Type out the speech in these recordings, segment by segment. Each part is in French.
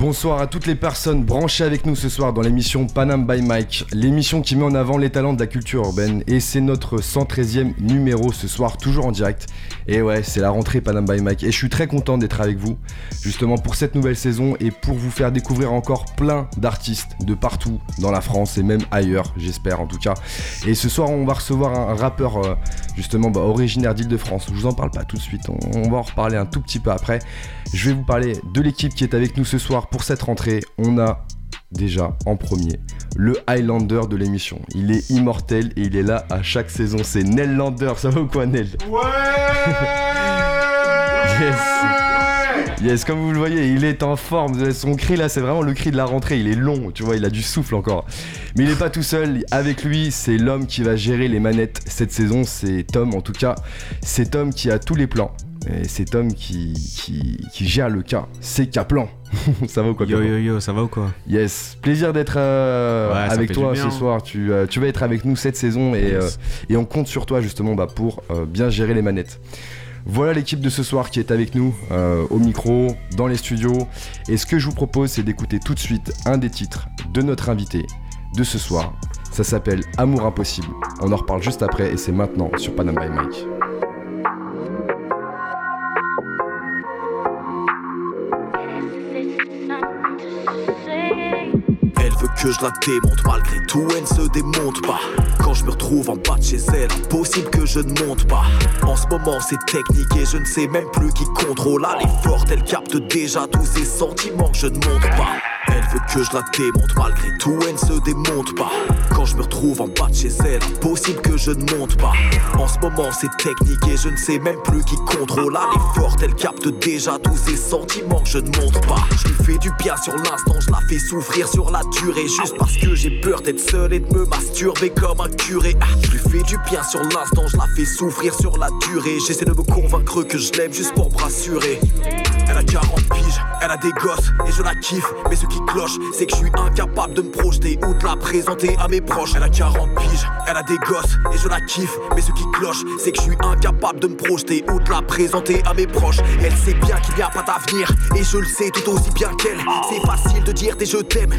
Bonsoir à toutes les personnes branchées avec nous ce soir dans l'émission Panam by Mike, l'émission qui met en avant les talents de la culture urbaine et c'est notre 113e numéro ce soir, toujours en direct. Et ouais, c'est la rentrée Panam by Mike et je suis très content d'être avec vous justement pour cette nouvelle saison et pour vous faire découvrir encore plein d'artistes de partout dans la France et même ailleurs, j'espère en tout cas. Et ce soir, on va recevoir un rappeur euh, justement bah, originaire d'Île-de-France. Je vous en parle pas tout de suite, on, on va en reparler un tout petit peu après. Je vais vous parler de l'équipe qui est avec nous ce soir pour cette rentrée. On a déjà en premier le Highlander de l'émission. Il est immortel et il est là à chaque saison. C'est Nell Lander. Ça va ou quoi, Nell Yes. Yes, comme vous le voyez, il est en forme. Son cri là, c'est vraiment le cri de la rentrée. Il est long, tu vois, il a du souffle encore. Mais il est pas tout seul. Avec lui, c'est l'homme qui va gérer les manettes cette saison. C'est Tom, en tout cas. C'est Tom qui a tous les plans. Et c'est Tom qui, qui, qui gère le cas. C'est Kaplan. ça va ou quoi Yo yo yo, ça va ou quoi Yes, plaisir d'être euh, Ouais, avec toi ce soir. Tu, euh, tu vas être avec nous cette saison et, Yes. euh, et on compte sur toi justement bah, pour bien gérer les manettes. Voilà l'équipe de ce soir qui est avec nous au micro, dans les studios. Et ce que je vous propose, c'est d'écouter tout de suite un des titres de notre invité de ce soir. Ça s'appelle Amour impossible. On en reparle juste après et c'est maintenant sur Panam by Mike. Que je la démonte, malgré tout, elle ne se démonte pas. Quand je me retrouve en bas de chez elle, impossible que je ne monte pas. En ce moment, c'est technique et je ne sais même plus qui contrôle. Elle est forte, elle capte déjà tous ces sentiments que je ne montre pas. Elle veut que je la démonte, malgré tout, elle ne se démonte pas. Quand je me retrouve en bas de chez elle, impossible que je ne monte pas. En ce moment, c'est technique et je ne sais même plus qui contrôle. Elle est forte, elle capte déjà tous ces sentiments que je ne montre pas. Je lui fais du bien sur l'instant, je la fais souffrir sur la durée. Juste parce que j'ai peur d'être seul et de me masturber comme un curé. Ah, je lui fais du bien sur l'instant, je la fais souffrir sur la durée. J'essaie de me convaincre que je l'aime juste pour me rassurer. A 40 piges, elle a des gosses et je la kiffe. Mais ce qui cloche, c'est que je suis incapable de me projeter ou de la présenter à mes proches. Elle a 40 piges, elle a des gosses et je la kiffe. Mais ce qui cloche, c'est que je suis incapable de me projeter ou de la présenter à mes proches. Elle sait bien qu'il n'y a pas d'avenir et je le sais tout aussi bien qu'elle. C'est facile de dire des je t'aime.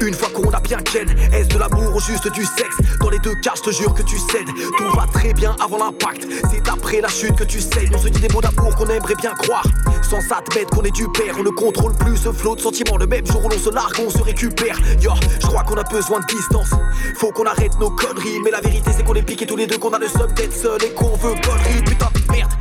Une fois qu'on a bien ken, est-ce de l'amour ou juste du sexe? Dans les deux cas, je te jure que tu cèdes. Tout va très bien avant l'impact. C'est après la chute que tu saignes. On se dit des mots d'amour qu'on aimerait bien croire. Sans qu'on est du père, on ne contrôle plus ce flot de sentiments. Le même jour où l'on se largue, on se récupère. Yo, je crois qu'on a besoin de distance. Faut qu'on arrête nos conneries. Mais la vérité, c'est qu'on est piqués tous les deux, qu'on a le seum d'être seul et qu'on veut conneries. Putain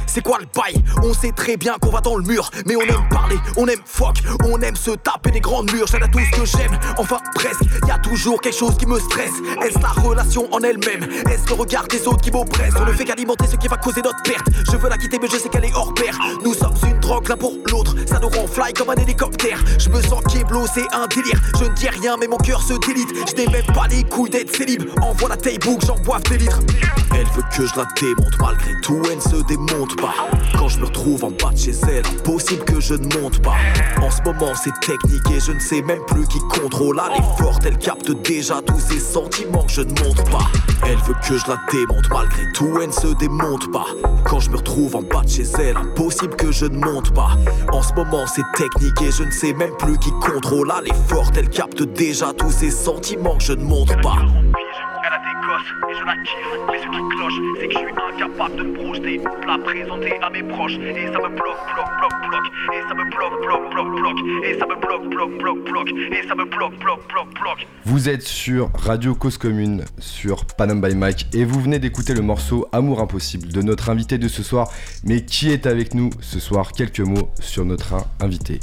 c'est quoi le bail? On sait très bien qu'on va dans le mur. Mais on aime parler, on aime fuck, on aime se taper des grands murs. J'aime à tout ce que j'aime, enfin presque. Y a toujours quelque chose qui me stresse. Est-ce la relation en elle-même? Est-ce le regard des autres qui m'oppresse On ne fait qu'alimenter ce qui va causer notre perte. Je veux la quitter, mais je sais qu'elle est hors pair. Nous sommes une drogue l'un pour l'autre. Ça nous rend fly comme un hélicoptère. Je me sens Keblo, c'est un délire. Je ne dis rien, mais mon cœur se délite. Je n'ai même pas les couilles d'être célib. Envoie la taille book, j'en boive des litres. Elle veut que je la démonte, malgré tout, elle se démonte Quand je me retrouve en bas de chez elle, impossible que je ne monte pas. En ce moment, c'est technique et je ne sais même plus qui contrôle. Elle est forte, elle capte déjà tous ces sentiments que je ne montre pas. Elle veut que je la démonte, malgré tout, elle ne se démonte pas. Quand je me retrouve en bas de chez elle, impossible que je ne monte pas. En ce moment, c'est technique et je ne sais même plus qui contrôle. Elle est forte, elle capte déjà tous ces sentiments que je ne montre pas. Vous êtes sur Radio Cause Commune, sur Panam by Mike, et vous venez d'écouter le morceau Amour Impossible de notre invité de ce soir. Mais qui est avec nous ce soir? Quelques mots sur notre invité.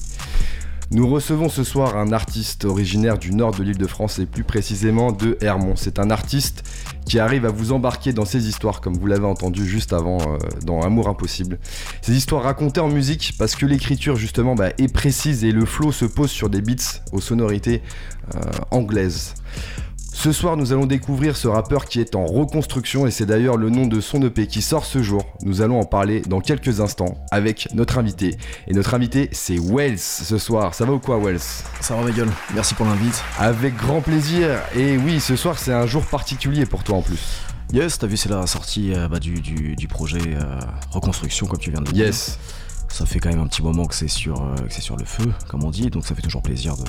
Nous recevons ce soir un artiste originaire du nord de l'île de France et plus précisément de Hermont. C'est un artiste qui arrive à vous embarquer dans ses histoires comme vous l'avez entendu juste avant euh, dans Amour Impossible. Ces histoires racontées en musique parce que l'écriture justement bah, est précise et le flow se pose sur des beats aux sonorités euh, anglaises. Ce soir, nous allons découvrir ce rappeur qui est en reconstruction et c'est d'ailleurs le nom de son EP qui sort ce jour. Nous allons en parler dans quelques instants avec notre invité. Et notre invité, c'est Wells ce soir. Ça va ou quoi, Wells? Ça va, ma gueule. Merci pour l'invite. Avec grand plaisir. Et oui, ce soir, c'est un jour particulier pour toi en plus. Yes, t'as vu, c'est la sortie euh, bah, du, du- du projet euh, Reconstruction, comme tu viens de le dire. Yes. Ça fait quand même un petit moment que c'est sur, euh, que c'est sur le feu, comme on dit, donc ça fait toujours plaisir de,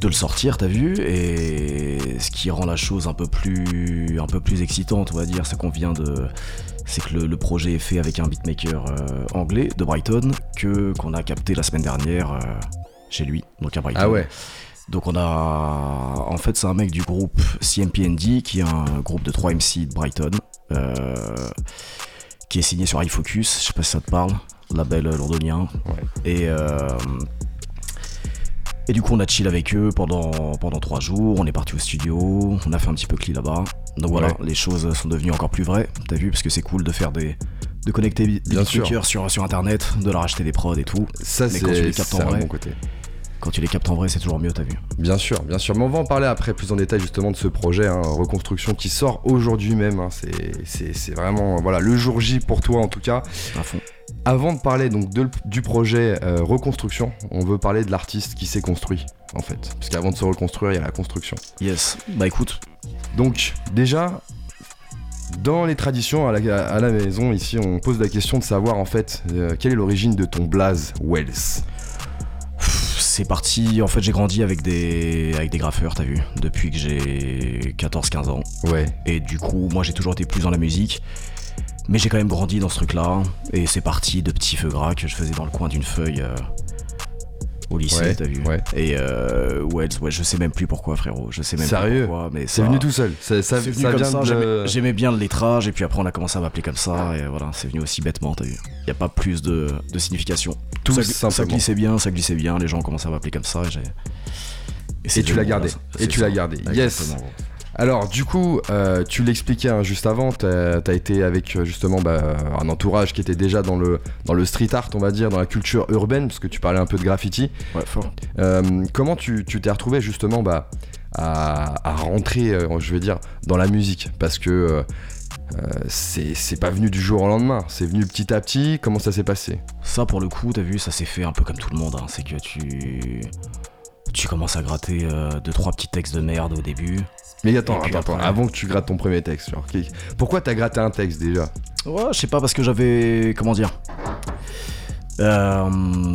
de le sortir, t'as vu. Et ce qui rend la chose un peu plus, un peu plus excitante, on va dire, c'est qu'on vient de. C'est que le, le projet est fait avec un beatmaker euh, anglais de Brighton, que qu'on a capté la semaine dernière euh, chez lui, donc à Brighton. Ah ouais. Donc on a... En fait c'est un mec du groupe CMPND qui est un groupe de 3 MC de Brighton euh, qui est signé sur iFocus, je sais pas si ça te parle, label londonien. Ouais. Et, euh, et du coup on a chill avec eux pendant, pendant 3 jours, on est parti au studio, on a fait un petit peu cli là-bas. Donc voilà, Ouais. les choses sont devenues encore plus vraies, t'as vu, parce que c'est cool de faire des... de connecter des beatmakers sur, sur internet, de leur acheter des prods et tout. Ça, Mais quand tu les c'est captes en c'est un vrai. bon côté. Quand tu les captes en vrai, c'est toujours mieux, t'as vu. Bien sûr, bien sûr. Mais on va en parler après plus en détail justement de ce projet, hein, Reconstruction, qui sort aujourd'hui même. hein. C'est vraiment voilà, le jour J pour toi en tout cas. À fond. Avant de parler donc de- du projet euh, Reconstruction, on veut parler de l'artiste qui s'est construit en fait. Parce qu'avant de se reconstruire, il y a la construction. Yes. Bah écoute, Donc déjà, dans les traditions à la, à la maison ici, on pose la question de savoir en fait euh, quelle est l'origine de ton blaze Wells? c'est parti. En fait, j'ai grandi avec des, avec des graffeurs, t'as vu, depuis que j'ai 14-15 ans. Ouais. Et du coup, moi, j'ai toujours été plus dans la musique. Mais j'ai quand même grandi dans ce truc-là. Et c'est parti de petits feux gras que je faisais dans le coin d'une feuille euh, au lycée, Ouais, t'as vu. ouais. Et euh, ouais, ouais, je sais même plus pourquoi, frérot. Je sais même Sérieux pas pourquoi. Mais C'est venu tout seul. Ça, venu ça comme vient ça, de. j'aimais- bien le lettrage et puis après on a commencé à m'appeler comme ça et voilà, c'est venu aussi bêtement, t'as vu. Il n'y a pas plus de, de signification. Tout ça, ça glissait bien, ça glissait bien, les gens ont commencé à m'appeler comme ça et j'ai... Et tu l'as gardé. Et tu l'as gardé. Yes. Alors, du coup, euh, tu l'expliquais hein, juste avant, t'as as été avec euh, justement bah, un entourage qui était déjà dans le, dans le street art, on va dire, dans la culture urbaine, parce que tu parlais un peu de graffiti. Ouais, fort. Euh, comment tu tu t'es retrouvé justement bah, à, à rentrer, je vais dire, dans la musique? Parce que euh, c'est pas venu du jour au lendemain, c'est venu petit à petit. Comment ça s'est passé? Ça pour le coup, t'as vu, ça s'est fait un peu comme tout le monde, hein. c'est que tu... Tu commences à gratter euh, deux trois petits textes de merde au début. Mais attends, attends, attends, avant que tu grattes ton premier texte, genre, qui- pourquoi t'as gratté un texte déjà? Ouais, je sais pas parce que j'avais. Comment dire? Euh,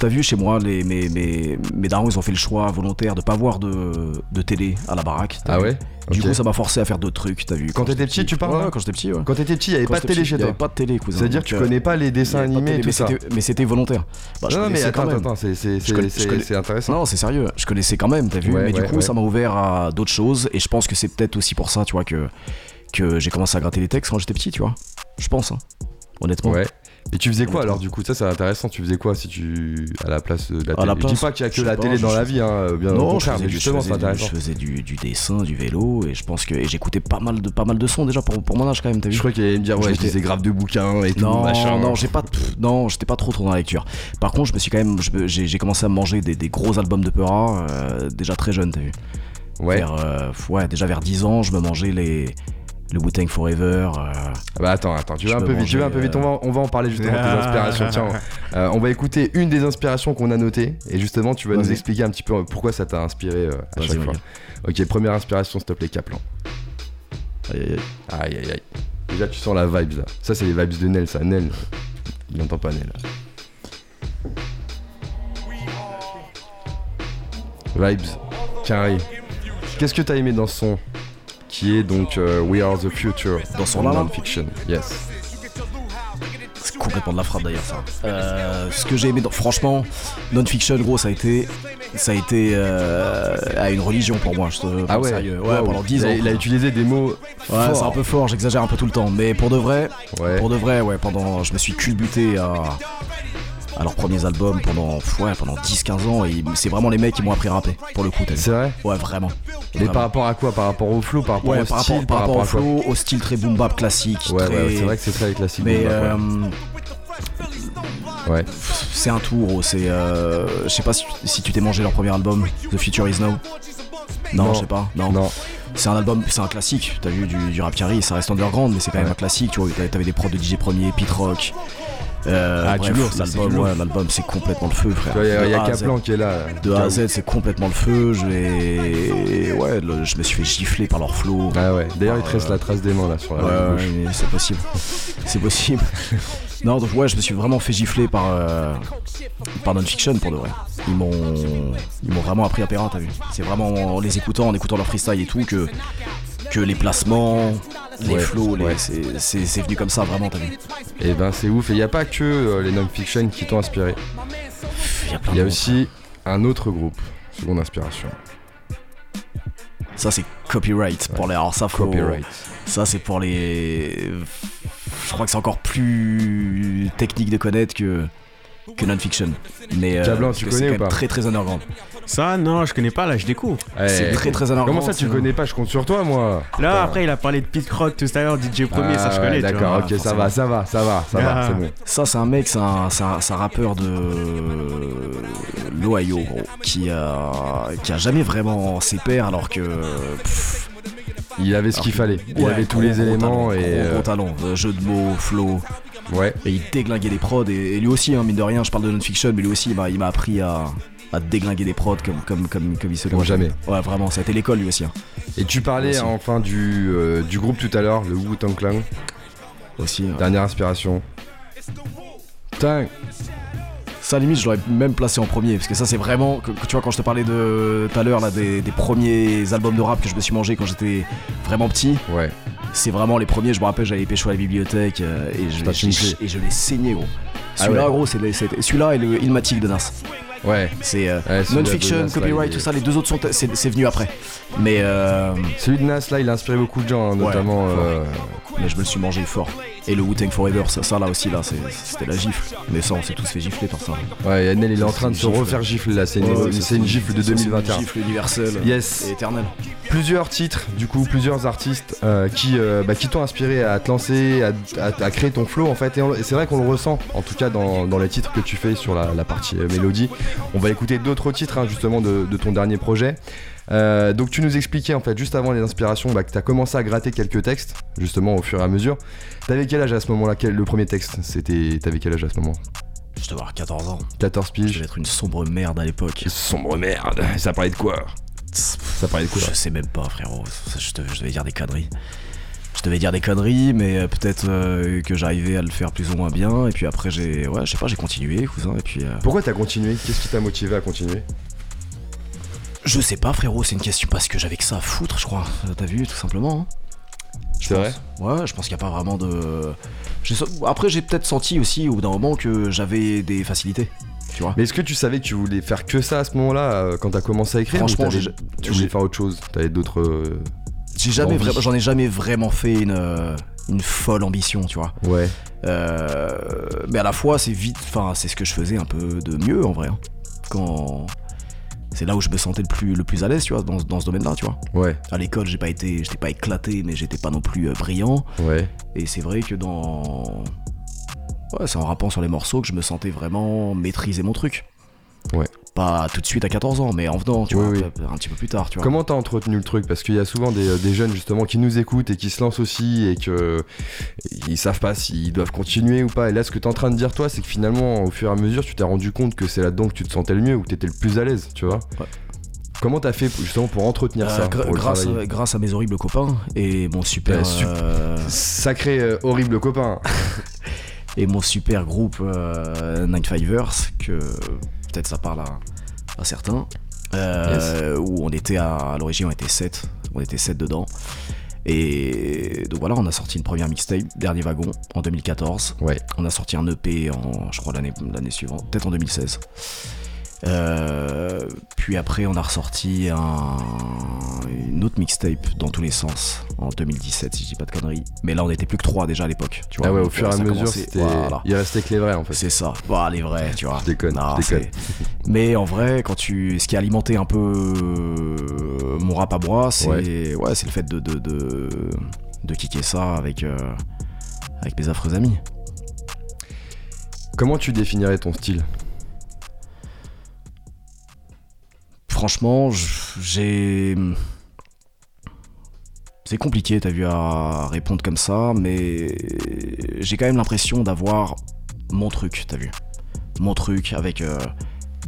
T'as vu chez moi, les, mes, mes, mes darons ils ont fait le choix volontaire de pas voir de, de télé à la baraque. t'as Ah vu ouais Du coup, ça m'a forcé à faire d'autres trucs, t'as vu. Quand t'étais j'étais petit, tu parles, Ouais, là quand j'étais petit, ouais. Quand t'étais petit, il y avait Quand pas de j'étais télé petit, chez il y avait toi. pas de télé, cousin. C'est-à dire donc, que tu euh, connais pas les il y dessins avait pas de animés et télé, tout mais ça. c'était- Mais c'était volontaire. Bah, je non, mais connaissais attends, même. attends, c'est c'est- Je connais- c'est- je connais- c'est- c'est intéressant. Non, c'est sérieux. Je connaissais quand même, t'as vu. Ouais, mais ouais, du coup, ouais. ça m'a ouvert à d'autres choses. Et je pense que c'est peut-être aussi pour ça, tu vois, que, que j'ai commencé à gratter les textes quand j'étais petit, tu vois. Je pense, hein. honnêtement. Ouais. Et tu faisais quoi alors du coup? Ça c'est intéressant, tu faisais quoi si tu. à la place de la télé la Je dis pas qu'il y a que la télé dans la vie, hein, bien au Non, je faisais, justement c'est faisais intéressant. je faisais du, dessin, du vélo, et je pense que j'écoutais pas mal de pas mal de sons déjà pour, pour mon âge quand même. T'as vu? Je crois qu'il allait me dire, ouais, je lisais grave de bouquins et tout, non, machin. non, j'ai pas, non, j'étais pas trop trop dans la lecture. Par contre, je me suis quand même, j'ai commencé à manger des, gros albums de Peura euh, déjà très jeune, t'as vu. Ouais. Euh, ouais, déjà vers 10 ans, je me mangeais les le Wu-Tang Forever. euh, Bah attends, attends, tu vas un peu vite, tu vas un peu vite, on va, on va en parler justement de tes inspirations. Tiens, euh, on va écouter une des inspirations qu'on a notées et justement tu vas nous expliquer un petit peu pourquoi ça t'a inspiré euh, à chaque fois. Ok, première inspiration s'il te plaît, Kaplan. aïe, aïe, aïe. Aïe aïe aïe. Déjà tu sens la vibe là. Ça c'est les vibes de Nel, ça. Nel, il n'entend pas Nel. Vibes, carré. Qu'est-ce que t'as aimé dans ce son? Qui est donc euh, We Are the Future Dans là non-fiction Yes. C'est complètement de la frappe d'ailleurs ça. Euh, ce que j'ai aimé, dans- franchement, non-fiction gros, ça a été, ça a été euh, à une religion pour moi. Je te Ah ouais, sérieux. ouais, Wow. pendant 10 Il ans. a, il a utilisé des mots. Ouais, c'est un peu fort, j'exagère un peu tout le temps, mais pour de vrai, Ouais. pour de vrai, ouais, pendant, je me suis culbuté à, à leurs premiers albums pendant, ouais, pendant 10-15 ans et c'est vraiment les mecs qui m'ont appris à rapper, pour le coup. C'est vrai Ouais, vraiment. Mais par rapport à quoi? Par rapport au flow Par rapport Ouais, au par style rapport, par rapport au flow, au style très boom bap classique. Ouais, très- ouais, c'est vrai que c'est très classique. Mais euh, ouais. ouais. c'est un tour, c'est. euh, je sais pas si, si tu t'es mangé leur premier album, The Future Is Now. Non, Non. je sais pas. Non. Non. C'est un album, c'est un classique. T'as vu du, du rap arrive, ça reste underground, mais c'est quand même un classique. Tu vois, t'avais t'avais des prods de DJ Premier, Pete Rock. Euh, Ah, du bref, lourd, ça, c'est l'album, du lourd. ouais, l'album, c'est complètement le feu, frère. Il y a. Kaplan qui est là. De A à. Z, c'est complètement le feu. Je vais, ouais, le- je me suis fait gifler par leur flow. Ah ouais, d'ailleurs il te Euh, la trace des mains là sur la Ouais, c'est possible. c'est possible. Non, donc ouais, je me suis vraiment fait gifler par, euh, par Non-Fiction pour de vrai. Ils m'ont, ils m'ont vraiment appris à Perrin, t'as vu. C'est vraiment en les écoutant, en écoutant leur freestyle et tout, que, que les placements, les Ouais, flows, ouais. c'est, c'est- c'est venu comme ça, vraiment, t'as vu. Et ben c'est ouf, et il n'y a pas que euh, les non-fiction qui t'ont inspiré. Il y a y aussi un autre groupe, seconde inspiration. Ça, c'est copyright pour les. Alors, ça, faut- Copyright. Ça, c'est pour les. Je crois que c'est encore plus technique de connaître que, que non-fiction. Mais. euh, Cablan, tu connais ou pas très très underground. Ça, non, je connais pas, là, je découvre. C'est Eh, très très underground. Comment ça tu c'est- connais pas? Je compte sur toi moi. Là, après, il a parlé de Pete Rock tout à l'heure, DJ Premier, ça, je Ah ouais, connais. D'accord, ok, ça va, ça va, ça va, ça va, Ah. c'est bon. Ça, c'est un mec, c'est un, c'est un- c'est un rappeur de l'Ohio, gros, qui a, qui a jamais vraiment ses pairs, alors que. pff, Il avait ce qu'il fallait. Il ouais, avait tous les éléments talent, et. Gros, euh, gros talent, euh, jeu de mots, flow. ouais. Et il déglinguait des prods, et, et lui aussi, hein, mine de rien, je parle de non-fiction, mais lui aussi, il m'a appris à, à déglinguer des prods comme, comme, comme, comme il se doit. jamais. Ouais, vraiment, ça a été l'école lui aussi. hein. Et tu parlais Aussi. enfin du, euh, du groupe tout à l'heure, le Wu-Tang Clan. aussi. Dernière inspiration. Putain, Ça, limite, je l'aurais même placé en premier, parce que ça, c'est vraiment. que- tu vois, quand je te parlais de tout à l'heure, là, des, des premiers albums de rap que je me suis mangé quand j'étais vraiment petit, ouais. c'est vraiment les premiers. Je me rappelle, j'avais pécho à la bibliothèque euh, et je l'ai- fini. et je l'ai saigné, gros. Ah Celui-là, ouais. gros, c'est celui-là et le Ilmatic de Nas. Ouais. C'est euh, Ouais, non-fiction, copyright, tout ça. Les deux autres sont c'est c'est venu après. Mais euh, Celui de Nas là, il a inspiré beaucoup de gens, hein, Ouais, notamment. fort. euh, mais je me le suis mangé fort. Et le Wu-Tang Forever, ça, ça là aussi, là, c'est- c'était la gifle. Mais ça, on s'est tous fait gifler par ça. Ouais, Yannel, il est en train de se refaire gifle là. C'est une, Ouais, ouais, c'est ça, une gifle de ça, c'est 2021. Une gifle universelle Yes. et éternelle. Plusieurs titres, du coup, plusieurs artistes euh, qui, euh, bah, qui t'ont inspiré à te lancer, à, à- à créer ton flow en fait. Et, c'est vrai qu'on le ressent, en tout cas dans, dans les titres que tu fais sur la, la partie euh, mélodie. On va écouter d'autres titres hein, justement de, de ton dernier projet. Donc tu nous expliquais en fait juste avant les inspirations bah, que tu as commencé à gratter quelques textes justement au fur et à mesure. T'avais quel âge à ce moment-là? Le premier texte, c'était t'avais quel âge à ce moment? Je dois avoir 14 ans. 14 Je piges. devais être une sombre merde à l'époque. Sombre merde. Ça parlait de quoi? Ça de quoi Je sais même pas, frérot. Je, devais, je devais dire des conneries. Je devais dire des conneries, mais euh, peut-être euh, que j'arrivais à le faire plus ou moins bien. Et puis après, j'ai, ouais, je sais pas, j'ai continué, cousin. Et puis, euh, Pourquoi t'as continué? Qu'est-ce qui t'a motivé à continuer? Je sais pas, frérot. C'est une question parce que j'avais que ça à foutre, je crois. T'as vu, tout simplement. hein. Je C'est pense. Ouais, je pense qu'il n'y a pas vraiment de. Après, j'ai peut-être senti aussi au bout d'un moment que j'avais des facilités. Tu vois. Mais est-ce que tu savais que tu voulais faire que ça à ce moment-là euh, quand t'as commencé à écrire ou Franchement, t'avais- j'ai- tu voulais j'ai- faire autre chose T'avais d'autres. euh, J'ai jamais envie. vraiment, j'en ai jamais vraiment fait une, euh, une folle ambition, tu vois. Ouais. Euh, mais à la fois, c'est vite, enfin, c'est ce que je faisais un peu de mieux en vrai. hein. Quand c'est là où je me sentais le plus, le plus à l'aise, tu vois, dans, dans ce domaine-là, tu vois. Ouais. À l'école, j'ai pas été, j'étais pas éclaté, mais j'étais pas non plus euh, brillant. Ouais. Et c'est vrai que dans, ouais, c'est en rappant sur les morceaux que je me sentais vraiment maîtriser mon truc. Ouais. Pas tout de suite à 14 ans, mais en venant, tu Oui, vois, oui. un petit peu plus tard, tu vois. Comment t'as entretenu le truc? Parce qu'il y a souvent des, des jeunes justement qui nous écoutent et qui se lancent aussi et que ils savent pas s'ils doivent continuer ou pas. Et là, ce que t'es en train de dire toi, c'est que finalement, au fur et à mesure, tu t'es rendu compte que c'est là-dedans que tu te sentais le mieux ou que t'étais le plus à l'aise, tu vois. Ouais. Comment t'as fait justement pour entretenir Euh, ça pour grâce, à mes horribles copains et mon super, sup- euh, Sacré euh, horrible copain. et mon super groupe euh, Nine Fivers, que peut-être ça parle à, à certains, euh, où on était à, à l'origine, on était 7, on était 7 dedans. Et donc voilà, on a sorti une première mixtape, Dernier Wagon, en 2014. Ouais. On a sorti un EP en, je crois, l'année l'année suivante, peut-être en 2016. Euh, puis après, on a ressorti un- une autre mixtape dans tous les sens en 2017, si je dis pas de conneries. Mais là, on était plus que 3 déjà à l'époque. Tu vois, Ah ouais, au fur et à mesure, c'était. voilà. Il restait que les vrais en fait. C'est ça. Bah, les vrais, tu vois. Je déconne, Non, je déconne. Mais en vrai, quand tu, ce qui a alimenté un peu euh, mon rap à moi, c'est Ouais. ouais. c'est le fait de de, de, de kicker ça avec euh, avec mes affreux amis. Comment tu définirais ton style? Franchement, j'ai. C'est compliqué, t'as vu, à répondre comme ça, mais j'ai quand même l'impression d'avoir mon truc, t'as vu. Mon truc avec euh,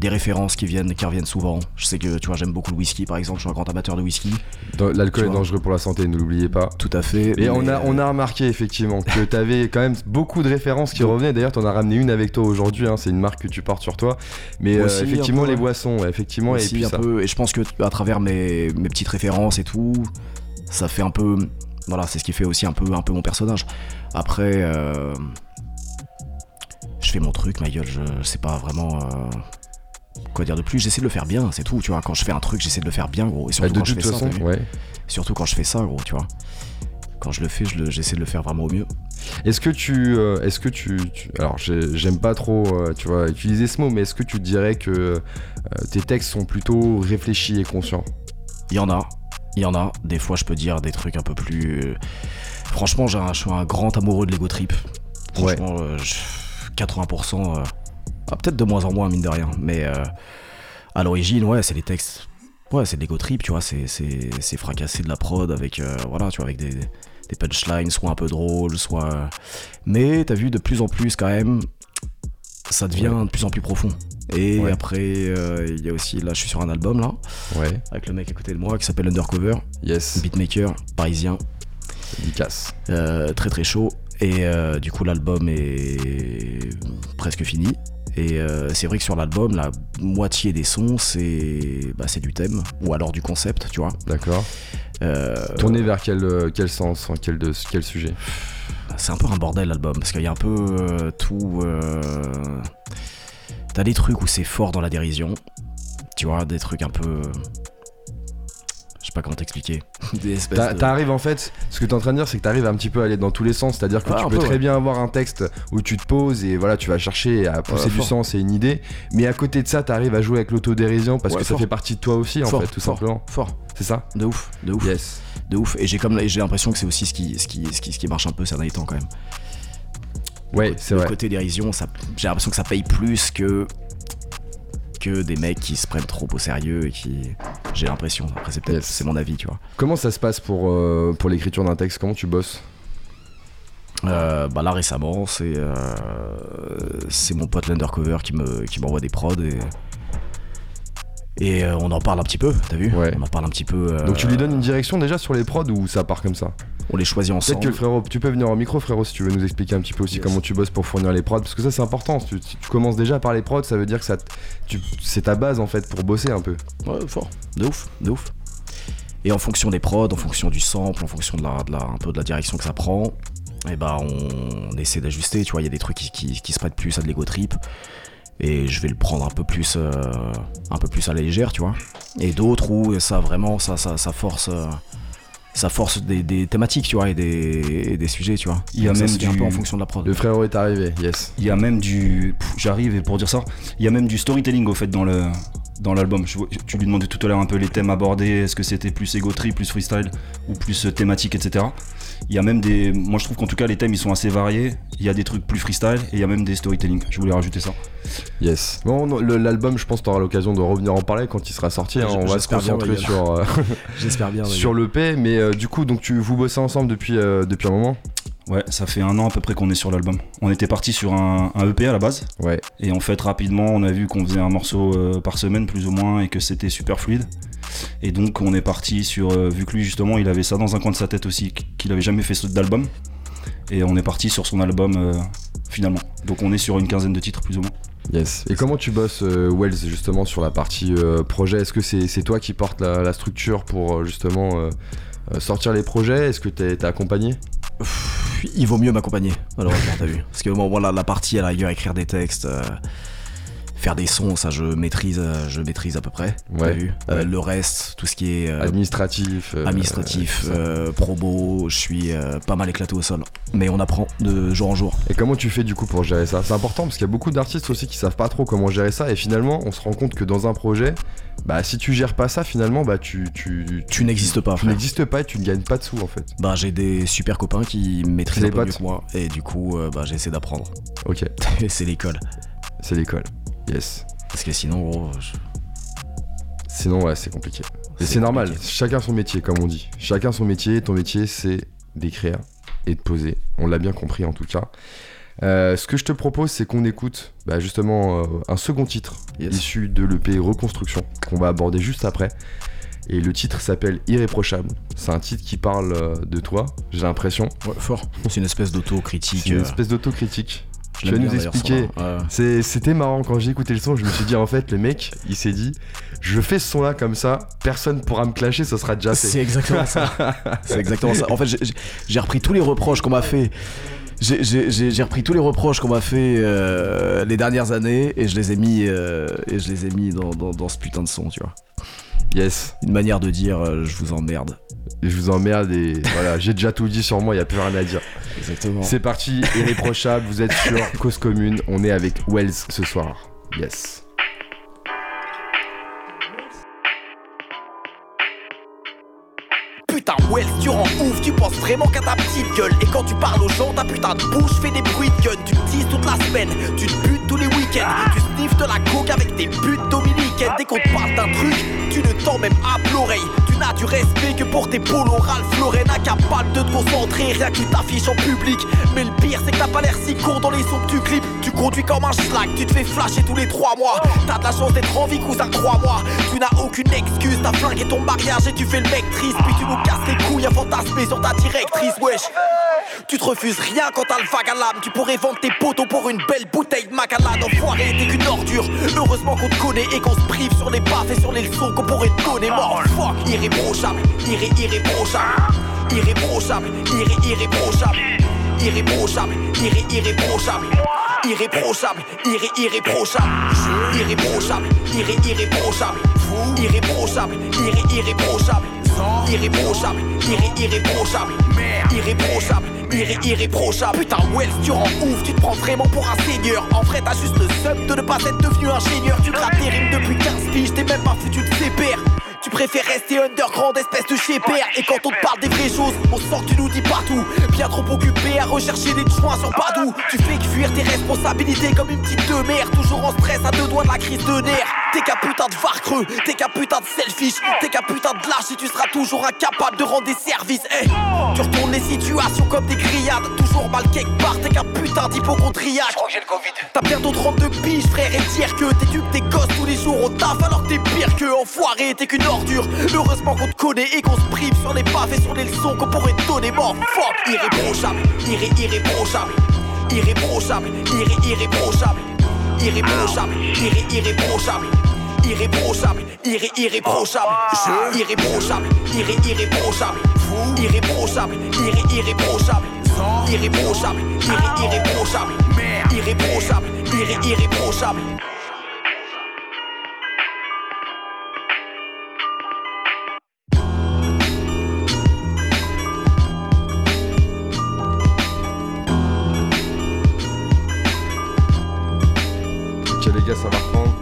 des références qui viennent, qui reviennent souvent. Je sais que, tu vois, j'aime beaucoup le whisky, par exemple, je suis un grand amateur de whisky. L'alcool est vois. dangereux pour la santé, ne l'oubliez pas. Tout à fait. Et on a, on a remarqué effectivement que tu avais quand même beaucoup de références qui revenaient. D'ailleurs, tu en as ramené une avec toi aujourd'hui. hein, C'est une marque que tu portes sur toi. Mais euh, aussi, effectivement, peu, les boissons, ouais, effectivement, et puis un ça. peu, et je pense que à travers mes, mes petites références et tout, ça fait un peu, voilà, c'est ce qui fait aussi un peu, un peu mon personnage. Après, euh, je fais mon truc, ma gueule, je, je sais pas vraiment euh, quoi dire de plus? J'essaie de le faire bien, c'est tout, tu vois. Quand je fais un truc, j'essaie de le faire bien, gros. Et Bah, surtout de quand je toute fais façon, ça, ouais. surtout quand je fais ça, gros, tu vois. Quand je le fais, je j'essaie de le faire vraiment au mieux. Est-ce que tu, euh, est-ce que tu, tu- alors j'ai- j'aime pas trop, euh, tu vois, utiliser ce mot, mais est-ce que tu dirais que euh, tes textes sont plutôt réfléchis et conscients? Il y en a, il y en a. Des fois, je peux dire des trucs un peu plus. Franchement, j'ai un- je suis un grand amoureux de l'ego trip. Ouais. Franchement, je- 80%. Peut-être de moins en moins, mine de rien. Mais euh, à l'origine, ouais, c'est les textes. Ouais, c'est de l'ego trip, tu vois. C'est, c'est, c'est fracasser de la prod avec, euh, voilà, tu vois, avec des, des punchlines, soit un peu drôles, soit. Mais t'as vu de plus en plus quand même. Ça devient de plus en plus profond. Et Ouais. après, euh, il y a aussi, là, je suis sur un album là Ouais. avec le mec à côté de moi qui s'appelle Undercover, Yes. beatmaker parisien, Dédicace. euh, très très chaud. Et euh, du coup, l'album est presque fini. Et euh, c'est vrai que sur l'album, la moitié des sons, c'est bah, c'est du thème ou alors du concept, tu vois. D'accord. Euh, Tourné vers quel, euh, quel sens, quel, de, quel sujet? C'est un peu un bordel l'album parce qu'il y a un peu euh, tout. T'as des trucs où c'est fort dans la dérision, tu vois, des trucs un peu. Sais pas comment t'expliquer. De- T'arrives en fait, ce que t'es en train de dire, c'est que t'arrives un petit peu à aller dans tous les sens. C'est-à-dire que tu peux peu, très ouais. bien avoir un texte où tu te poses et voilà, tu vas chercher à pousser Ouais, du fort. sens et une idée. Mais à côté de ça, t'arrives à jouer avec l'autodérision parce Ouais, que ça fait partie de toi aussi, en Fort, fait, tout fort. simplement. Fort, C'est ça? De ouf, de ouf. Yes. de ouf et j'ai comme et j'ai l'impression que c'est aussi ce qui ce qui, ce qui ce qui marche un peu ces derniers temps quand même Ouais, c'est le vrai. côté dérision ça j'ai l'impression que ça paye plus que que des mecs qui se prennent trop au sérieux et qui j'ai l'impression après c'est peut-être Yes. c'est mon avis tu vois. Comment ça se passe pour, euh, pour l'écriture d'un texte? Comment tu bosses? Euh, bah là récemment c'est euh, c'est mon pote l'undercover qui me qui m'envoie des prods et et euh, on en parle un petit peu, t'as vu Ouais. On en parle un petit peu. euh, Donc tu lui donnes une direction déjà sur les prods ou ça part comme ça On les choisit Peut-être ensemble. que le frérot, tu peux venir au micro frérot si tu veux nous expliquer un petit peu aussi Yes. comment tu bosses pour fournir les prods parce que ça c'est important. Si tu, si tu commences déjà par les prods, ça veut dire que ça, t- tu- c'est ta base en fait pour bosser un peu. Ouais, fort. De ouf, de ouf. Et en fonction des prods, en fonction du sample, en fonction de la, de la- un peu de la direction que ça prend, et bah on, on essaie d'ajuster, tu vois, il y a des trucs qui, qui, qui se prêtent plus à de l'ego trip. Et je vais le prendre un peu plus, euh, un peu plus à la légère, tu vois. Et d'autres où ça vraiment, ça, ça, ça force, euh, ça force des, des thématiques, tu vois, et des, et des sujets, tu vois. Il y a ça même fait un du- peu en fonction de la prod. Le frérot est arrivé, yes. Il y a même du. J'arrive et pour dire ça, il y a même du storytelling au fait dans le dans l'album. Tu lui demandais tout à l'heure un peu les thèmes abordés. Est-ce que c'était plus trip, plus freestyle ou plus euh, thématique, etc. Il y a même des. Moi je trouve qu'en tout cas les thèmes ils sont assez variés. Il y a des trucs plus freestyle et il y a même des storytelling. Je voulais rajouter ça. Yes. Bon, non, le- l'album, je pense que tu auras l'occasion de revenir en parler quand il sera sorti. hein. J- On va se j'espère bien, concentrer sur, euh, J'espère bien. sur le P. Mais euh, du coup, donc tu vous bossez ensemble depuis, euh, depuis un moment? Ouais, ça fait un an à peu près qu'on est sur l'album. On était parti sur un, un EP à la base. Ouais. Et en fait, rapidement, on a vu qu'on faisait un morceau euh, par semaine, plus ou moins, et que c'était super fluide. Et donc, on est parti sur. euh, vu que lui, justement, il avait ça dans un coin de sa tête aussi, qu'il avait jamais fait d'album. Et on est parti sur son album euh, finalement. Donc, on est sur une quinzaine de titres, plus ou moins. Yes. Et comment tu bosses, euh, Wells, justement, sur la partie euh, projet? Est-ce que c'est toi qui portes la, la structure pour justement euh, sortir les projets? Est-ce que t'es t'es accompagné? Il vaut mieux m'accompagner, malheureusement, t'as vu. Parce que bon, voilà, la partie à la rigueur, écrire des textes, euh, faire des sons, ça je maîtrise, euh, je maîtrise à peu près. T'as Ouais, vu Euh, ouais. Le reste, tout ce qui est euh, Administratif euh, administratif, tout ça. euh, probo, je suis euh, pas mal éclaté au sol. Mais on apprend de jour en jour. Et comment tu fais du coup pour gérer ça? C'est important parce qu'il y a beaucoup d'artistes aussi qui savent pas trop comment gérer ça et finalement on se rend compte que dans un projet, bah si tu gères pas ça finalement bah tu tu, Tu n'existes pas, tu n'existes pas et tu ne gagnes pas de sous en fait. Bah j'ai des super copains qui maîtrisent peu mieux que moi. Et du coup, euh, bah j'essaie d'apprendre. Ok, c'est l'école. c'est l'école. Yes. Parce que sinon, gros, je- Sinon, ouais, c'est compliqué. Et C'est normal, chacun son métier, comme on dit. Chacun son métier. Ton métier, c'est d'écrire et de poser. On l'a bien compris, en tout cas. Euh, ce que je te propose, c'est qu'on écoute bah, justement euh, un second titre Yes. issu de l'EP Reconstruction qu'on va aborder juste après. Et le titre s'appelle Irréprochable. C'est un titre qui parle euh, de toi, j'ai l'impression. Ouais, fort. C'est une espèce d'autocritique. C'est une espèce d'autocritique. Je Tu vas nous expliquer. ouais. C'est- C'était marrant quand j'ai écouté le son, je me suis dit en fait le mec il s'est dit je fais ce son là comme ça, personne pourra me clasher, ça sera déjà fait. C'est exactement ça. C'est exactement ça. En fait, j'ai- repris tous les reproches qu'on m'a fait. J'ai- repris tous les reproches qu'on m'a fait euh, les dernières années et je les ai mis euh, et je les ai mis dans, dans- dans ce putain de son, tu vois. Yes, Une manière de dire euh, je vous emmerde. je vous emmerde et voilà, j'ai déjà tout dit sur moi, il y a plus rien à dire. Exactement. C'est parti, irréprochable, vous êtes sur Cause Commune, on est avec Wells ce soir. Yes. Putain, Wells, tu rends ouf, tu penses vraiment qu'à ta petite gueule. Et quand tu parles aux gens, ta putain de bouche fait des bruits de gun. Tu te dises toute la semaine, tu te butes tous les Tu sniffes de la coke avec tes putes dominicaines. Dès qu'on te parle d'un truc, tu ne tends même à l'oreille. Tu n'as du respect que pour tes polos. Ralph Lauren, incapable de te concentrer, rien que tu t'affiches en public. Mais le pire, c'est que t'as pas l'air si con dans les sons que tu clips. Tu conduis comme un schlag, tu te fais flasher tous les trois mois. T'as de la chance d'être en vie, cousin, crois-moi. Tu n'as aucune excuse, t'as flingué ton mariage et tu fais le mec triste. Puis tu nous casses les couilles à fantasmer sur ta directrice, wesh. Tu te refuses rien quand t'as le vague à l'âme. Tu pourrais vendre tes poteaux pour une belle bouteille de Macallan. Enfoiré, t'es qu'une ordure. Heureusement qu'on te connaît et qu'on se prive sur les baffes et sur les leçons qu'on pourrait te donner. Mort, fuck, irréprochable, irré, irréprochable. Irréprochable, irré, irréprochable. Irréprochable, irré, irréprochable. Irréprochable, irré, irréprochable. Irréprochable, irré, irréprochable. Irréprochable, irré, irréprochable. Irréprochable, irré, irréprochable. Irréprochable, irré, irréprochable. Putain, Wells, tu rends ouf, tu te prends vraiment pour un seigneur. En vrai, t'as juste le seum de ne pas être devenu ingénieur. Tu grattes tes rimes depuis 15 piges, t'es même pas foutu de tes pères. Tu préfères rester underground, espèce de chépère. Et quand on te parle des vraies choses, on sent que tu nous dis partout. Bien trop occupé à rechercher des joints sur Badou. Tu fais que fuir tes responsabilités comme une petite de mère. Toujours en stress à deux doigts de la crise de nerfs. T'es qu'un putain de var creux, t'es qu'un putain de selfish. T'es qu'un putain de lâche et tu seras toujours incapable de rendre des services. Eh, tu retournes les situations comme des grillades. Toujours mal quelque part, t'es qu'un putain d'hypochondriaque. T'as bientôt 32 piges, frère, et dire que tes gosses tous les jours au taf alors que t'es pire que enfoiré, t'es qu'une Heureusement qu'on te connaît et qu'on se prive sur les et sur les leçons qu'on pourrait donner. Mort, fuck, irréprochable, irré, irréprochable. Irréprochable, irré, irréprochable. Irréprochable, irré, irréprochable. Irréprochable, irré, irréprochable. Je, irréprochable, irré, irréprochable. Vous, irréprochable, irré, irréprochable. Irréprochable, irré, irréprochable. Irréprochable, irré, irréprochable. Ok les gars, ça va reprendre.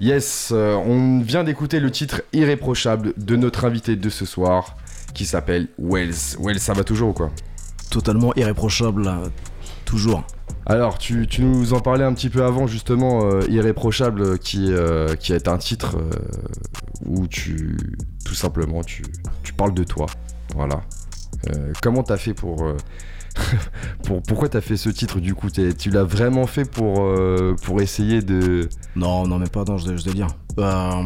Yes, euh, on vient d'écouter le titre irréprochable de notre invité de ce soir qui s'appelle Wells. Wells, ça va toujours ou quoi? Totalement irréprochable, là. toujours. Alors, tu, tu nous en parlais un petit peu avant, justement, euh, Irréprochable, euh, qui, euh, qui est un titre euh, où tu, tout simplement, tu, tu parles de toi. Voilà. Comment t'as fait pour, pour. Pourquoi t'as fait ce titre, du coup? Tu l'as vraiment fait pour, euh, pour essayer de. Non, non, mais pas, non, je, je dois dire. Euh,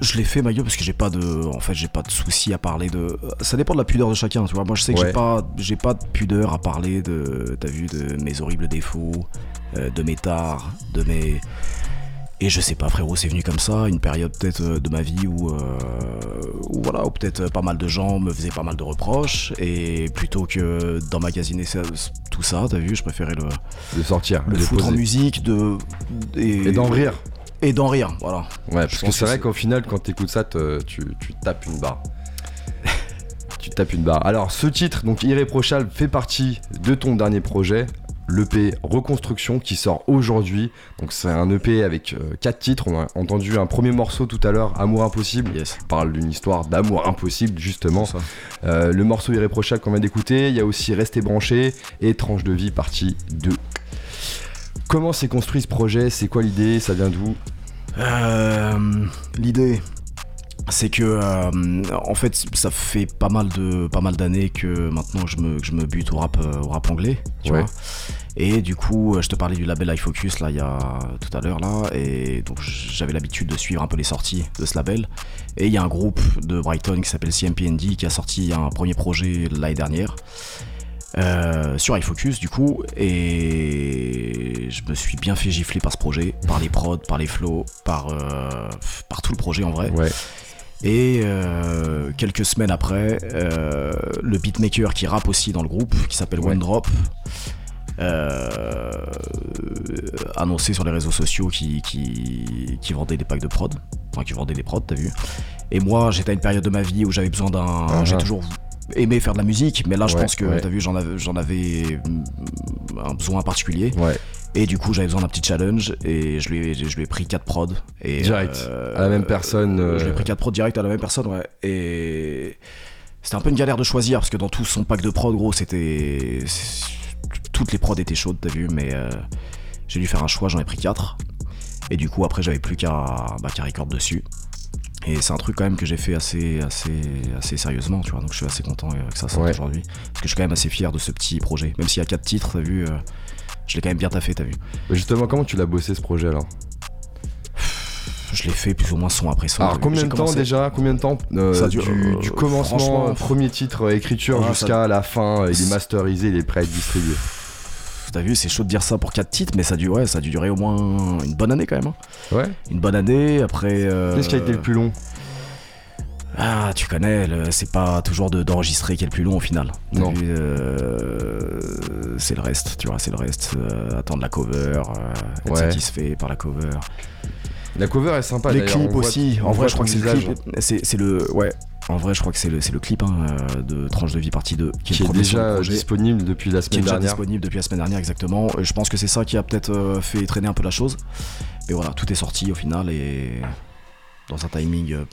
je l'ai fait, ma gueule, parce que j'ai pas de. En fait, j'ai pas de soucis à parler de. Ça dépend de la pudeur de chacun, tu vois. Moi, je sais que Ouais. j'ai pas, j'ai pas de pudeur à parler de. T'as vu, de mes horribles défauts, euh, de mes tares, de mes. Et je sais pas, frérot, c'est venu comme ça, une période peut-être euh, de ma vie où, euh, où voilà, où peut-être euh, pas mal de gens me faisaient pas mal de reproches, et plutôt que d'emmagasiner ça- tout ça, t'as vu, je préférais le, de sortir, le de foutre en musique, de Et d'en rire. et d'en rire, voilà. Ouais, parce que c'est vrai qu'au final, quand t'écoutes ça, te- tu, tu tapes une barre. tu tapes une barre. Alors, ce titre, donc Irréprochable, fait partie de ton dernier projet, l'EP Reconstruction, qui sort aujourd'hui. Donc, c'est un EP avec 4 titres. On a entendu un premier morceau tout à l'heure, Amour Impossible. Yes. qui parle d'une histoire d'amour impossible, justement. Ça. Euh, le morceau Irréprochable qu'on vient d'écouter. Il y a aussi Rester branché et Tranche de vie, partie 2. comment s'est construit ce projet? C'est quoi l'idée? Ça vient d'où? Euh, L'idée, c'est que euh, en fait, ça fait pas mal de pas mal d'années que maintenant je me, je me bute au rap euh, au rap anglais, tu Ouais. vois. Et du coup, euh, je te parlais du label iFocus là il y a tout à l'heure là, et donc j'avais l'habitude de suivre un peu les sorties de ce label. Et il y a un groupe de Brighton qui s'appelle CMPND qui a sorti un premier projet l'année dernière. euh, sur iFocus du coup et je me suis bien fait gifler par ce projet, par les prods, par les flows, par, euh, par tout le projet en vrai. Ouais. Et euh, quelques semaines après, euh, le beatmaker qui rappe aussi dans le groupe, qui s'appelle Ouais. One Drop, euh, annoncé sur les réseaux sociaux qui, qui, qui vendait des packs de prod, enfin qui vendait des prods, t'as vu. Et moi, j'étais à une période de ma vie où j'avais besoin d'un. Ah, J'ai ah. toujours aimé faire de la musique, mais là, je pense que, ouais. t'as vu, j'en avais, avais mm, un besoin particulier. Ouais. Et du coup, j'avais besoin d'un petit challenge et je lui ai, je lui ai pris 4 prods. Et, Direct. euh, À la même personne, euh, Je lui ai pris 4 prods direct à la même personne, ouais. Et c'était un peu une galère de choisir parce que dans tout son pack de prods, gros, c'était. Toutes les prods étaient chaudes, t'as vu, mais euh, j'ai dû faire un choix, j'en ai pris 4. Et du coup, après, j'avais plus qu'à bah, record dessus. Et c'est un truc quand même que j'ai fait assez, assez, assez sérieusement, tu vois. Donc je suis assez content euh, que ça sorte Ouais. aujourd'hui. Parce que je suis quand même assez fier de ce petit projet. Même s'il y a 4 titres, t'as vu, euh, je l'ai quand même bien taffé, t'as vu. Mais justement, comment tu l'as bossé ce projet alors? Je l'ai fait plus ou moins son après son. Alors combien de temps déjà? Combien de temps? Euh, Ça dure, du, du commencement, premier titre, euh, écriture Ah, ça- jusqu'à la fin, euh, il est masterisé, il est prêt à être distribué. T'as vu, c'est chaud de dire ça pour 4 titres, mais ça a, dû, ouais, ça a dû durer au moins une bonne année quand même. hein. Ouais. Une bonne année, après. euh, Qu'est-ce qui a été le plus long? Ah, tu connais, c'est pas toujours de- d'enregistrer qui est le plus long au final. Non. euh, c'est le reste, tu vois, c'est le reste. euh, attendre la cover, euh, être Ouais. satisfait par la cover. La cover est sympa. les clips voit- aussi, en vrai, je crois que c'est le clip. C'est c'est le. Ouais, en vrai, je crois que c'est le, c'est le clip hein, de Tranche de vie partie 2 qui, est déjà projet. disponible depuis la qui est semaine déjà dernière. disponible depuis la semaine dernière exactement. Et je pense que c'est ça qui a peut-être fait traîner un peu la chose. Mais voilà, tout est sorti au final et dans un timing euh,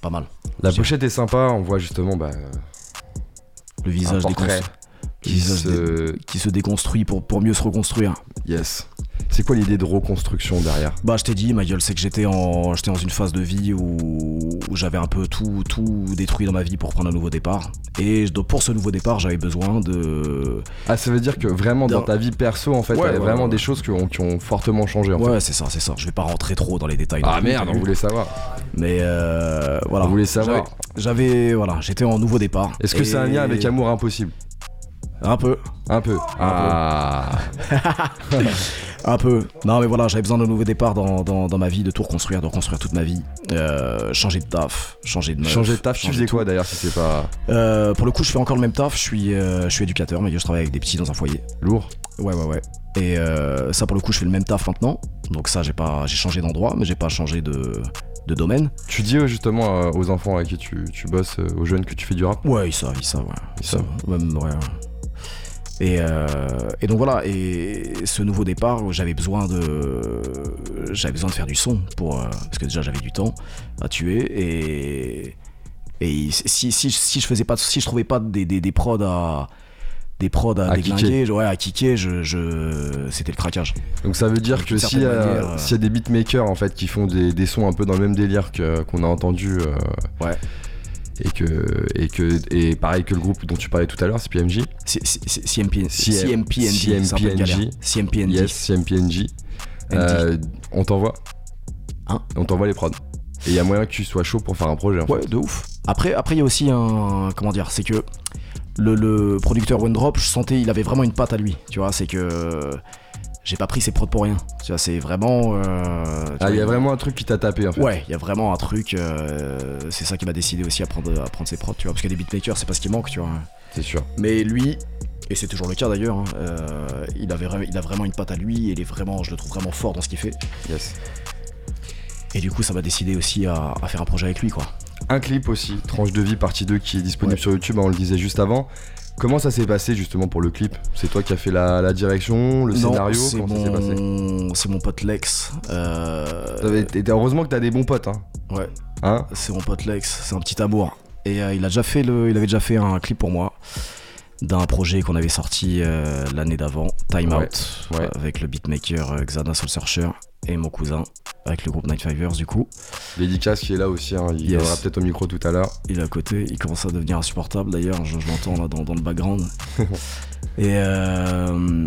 pas mal. La pochette est sympa, on voit justement bah, Le visage déconstru- qui qui se déconstruit pour, pour mieux se reconstruire. Yes. C'est quoi l'idée de reconstruction derrière? Bah je t'ai dit ma gueule c'est que j'étais en j'étais dans une phase de vie où, où j'avais un peu tout tout détruit dans ma vie pour prendre un nouveau départ et pour ce nouveau départ j'avais besoin de Ah, ça veut dire que vraiment dans ta vie perso, en fait, Ouais, il y a ouais, vraiment ouais. des choses qui ont, qui ont fortement changé. En fait. ouais c'est ça c'est ça je vais pas rentrer trop dans les détails Ah merde, on voulait savoir. mais euh, voilà On voulait savoir. J'avais- j'avais voilà j'étais en nouveau départ Est-ce que Et- c'est un lien avec Amour Impossible? Un peu Un peu. Ah. Un peu. Non, mais voilà, j'avais besoin d'un nouveau départ dans, dans, dans ma vie, de tout reconstruire, de reconstruire toute ma vie. Euh, changer de taf, changer de meuf. Changer de taf, tu faisais quoi d'ailleurs si c'est pas Euh, Pour le coup, je fais encore le même taf. Je suis, euh, je suis éducateur, mais je travaille avec des petits dans un foyer. lourd Ouais, ouais, ouais. Et euh, ça, pour le coup, je fais le même taf maintenant. Donc ça, j'ai pas, j'ai changé d'endroit, mais j'ai pas changé de, de domaine. Tu dis justement aux enfants avec qui tu, tu bosses, aux jeunes que tu fais du rap? Ouais, ils savent, ils savent, ouais. Ils Ils savent. Même, ouais, ouais. Et, euh, et donc voilà, et ce nouveau départ, j'avais besoin de, j'avais besoin de faire du son pour, euh, parce que déjà j'avais du temps à tuer et et si, si, si je faisais pas, si je trouvais pas des, des, des prods à des prods à, À déglinguer, ouais, à kicker, je, je, c'était le craquage. Donc ça veut dire que s'il y, euh, y a des beatmakers en fait qui font des, des sons un peu dans le même délire qu'on a entendu Ouais. Et que et que et pareil que le groupe dont tu parlais tout à l'heure, c'est PMJ. C- c- c- CMP, CM- CMPND, c'est un peu une galère. CMPND. CMPND. Yes, CMPNJ. Euh, on t'envoie. Hein On t'envoie les prods. Et il y a moyen que tu sois chaud pour faire un projet. En Ouais, de ouf. Après, après, il y a aussi un. Comment dire C'est que le, le producteur One Drop, je sentais, il avait vraiment une patte à lui. Tu vois, c'est que. J'ai pas pris ses prods pour rien. Tu vois, c'est vraiment. euh, Ah, il y a vraiment un truc qui t'a tapé en fait. Ouais, il y a vraiment un truc. euh, c'est ça qui m'a décidé aussi à prendre, à prendre ses prods, tu vois. Parce que des beatmakers, c'est pas ce qui manque, tu vois. C'est sûr. Mais lui, et c'est toujours le cas d'ailleurs, hein, euh, il, avait, il a vraiment une patte à lui. Et il est vraiment, je le trouve vraiment fort dans ce qu'il fait. Yes. Et du coup, ça m'a décidé aussi à, à faire un projet avec lui, quoi. Un clip aussi, Tranche de vie partie 2 qui est disponible Ouais. sur YouTube, hein, on le disait juste avant. Comment ça s'est passé justement pour le clip? C'est toi qui as fait la, la direction, le Non, scénario? c'est Comment ça s'est passé? c'est mon pote Lex. euh, Heureusement que t'as des bons potes, hein. Ouais, Hein? C'est mon pote Lex, c'est un petit amour. Et euh, il a déjà fait le, il avait déjà fait un clip pour moi. D'un projet qu'on avait sorti euh, l'année d'avant, Time Ouais, Out, ouais. avec le beatmaker euh, Xana Soul Searcher et mon cousin, avec le groupe Night Fivers du coup. Dédicace qui est là aussi, hein, il Yes. peut-être au micro tout à l'heure. Il est à côté, il commence à devenir insupportable d'ailleurs, je, je l'entends là dans, dans le background. et, euh,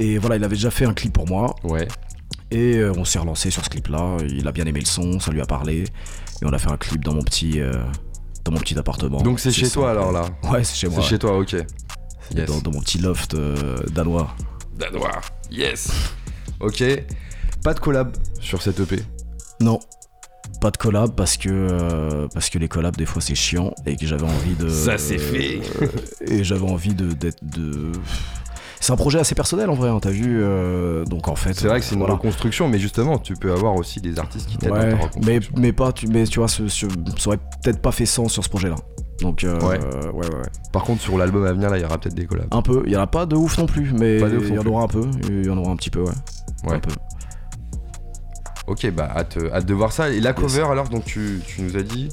et voilà, il avait déjà fait un clip pour moi, Ouais. et on s'est relancé sur ce clip-là. Il a bien aimé le son, ça lui a parlé, et on a fait un clip dans mon petit, dans mon petit appartement. Donc c'est chez ça. toi alors là Ouais, c'est chez moi. C'est chez toi, ok. ouais. yes. Dans, dans mon petit loft euh, danois. Danois. Yes. Ok. Pas de collab sur cette EP. Non. Pas de collab parce que euh, parce que les collabs des fois c'est chiant et que j'avais envie de Ça, c'est fait. euh, et j'avais envie de d'être de c'est un projet assez personnel en vrai hein, t'as vu euh, donc en fait C'est vrai que c'est une voilà. reconstruction, mais justement, tu peux avoir aussi des artistes qui t'aident ouais, mais, mais pas tu mais tu vois ce, ce- ça aurait peut-être pas fait sens sur ce projet là donc euh, Ouais. ouais. ouais ouais Par contre, sur l'album à venir, là, il y aura peut-être des collabs. un peu il y en a pas de ouf non plus mais il y en aura un peu il y en aura un petit peu ouais, Ouais. un peu Ok, bah, hâte, hâte de voir ça. Et la cover, alors, donc tu, tu nous as dit.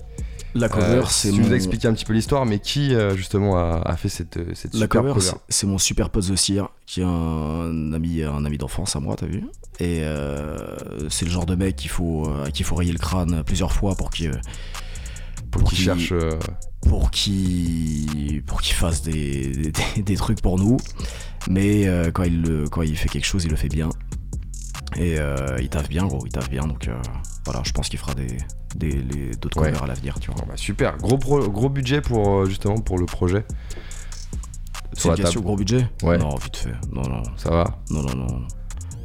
La cover euh, c'est Tu mon nous as expliqué un petit peu l'histoire, mais qui, euh, justement, a, a fait cette, cette La super cover, cover, c'est- mon super pote The Seer, qui est un ami, un ami d'enfance à moi, t'as vu Et euh, c'est le genre de mec qu'il faut, euh, à qui il faut rayer le crâne plusieurs fois pour qu'il Pour qui cherche. euh, pour qu'il pour qu'il fasse des, des, des trucs pour nous. Mais euh, quand, il le, quand il fait quelque chose, il le fait bien. Et euh, il taffe bien, gros, il taffe bien. Donc euh, voilà, je pense qu'il fera des, d'autres Ouais. à l'avenir, tu vois. bon, bah, super. Gros, pro- gros budget pour, euh, justement, pour le projet. C'est une question gros budget Ouais. Non, vite fait. Non, non, Ça va non, non, non.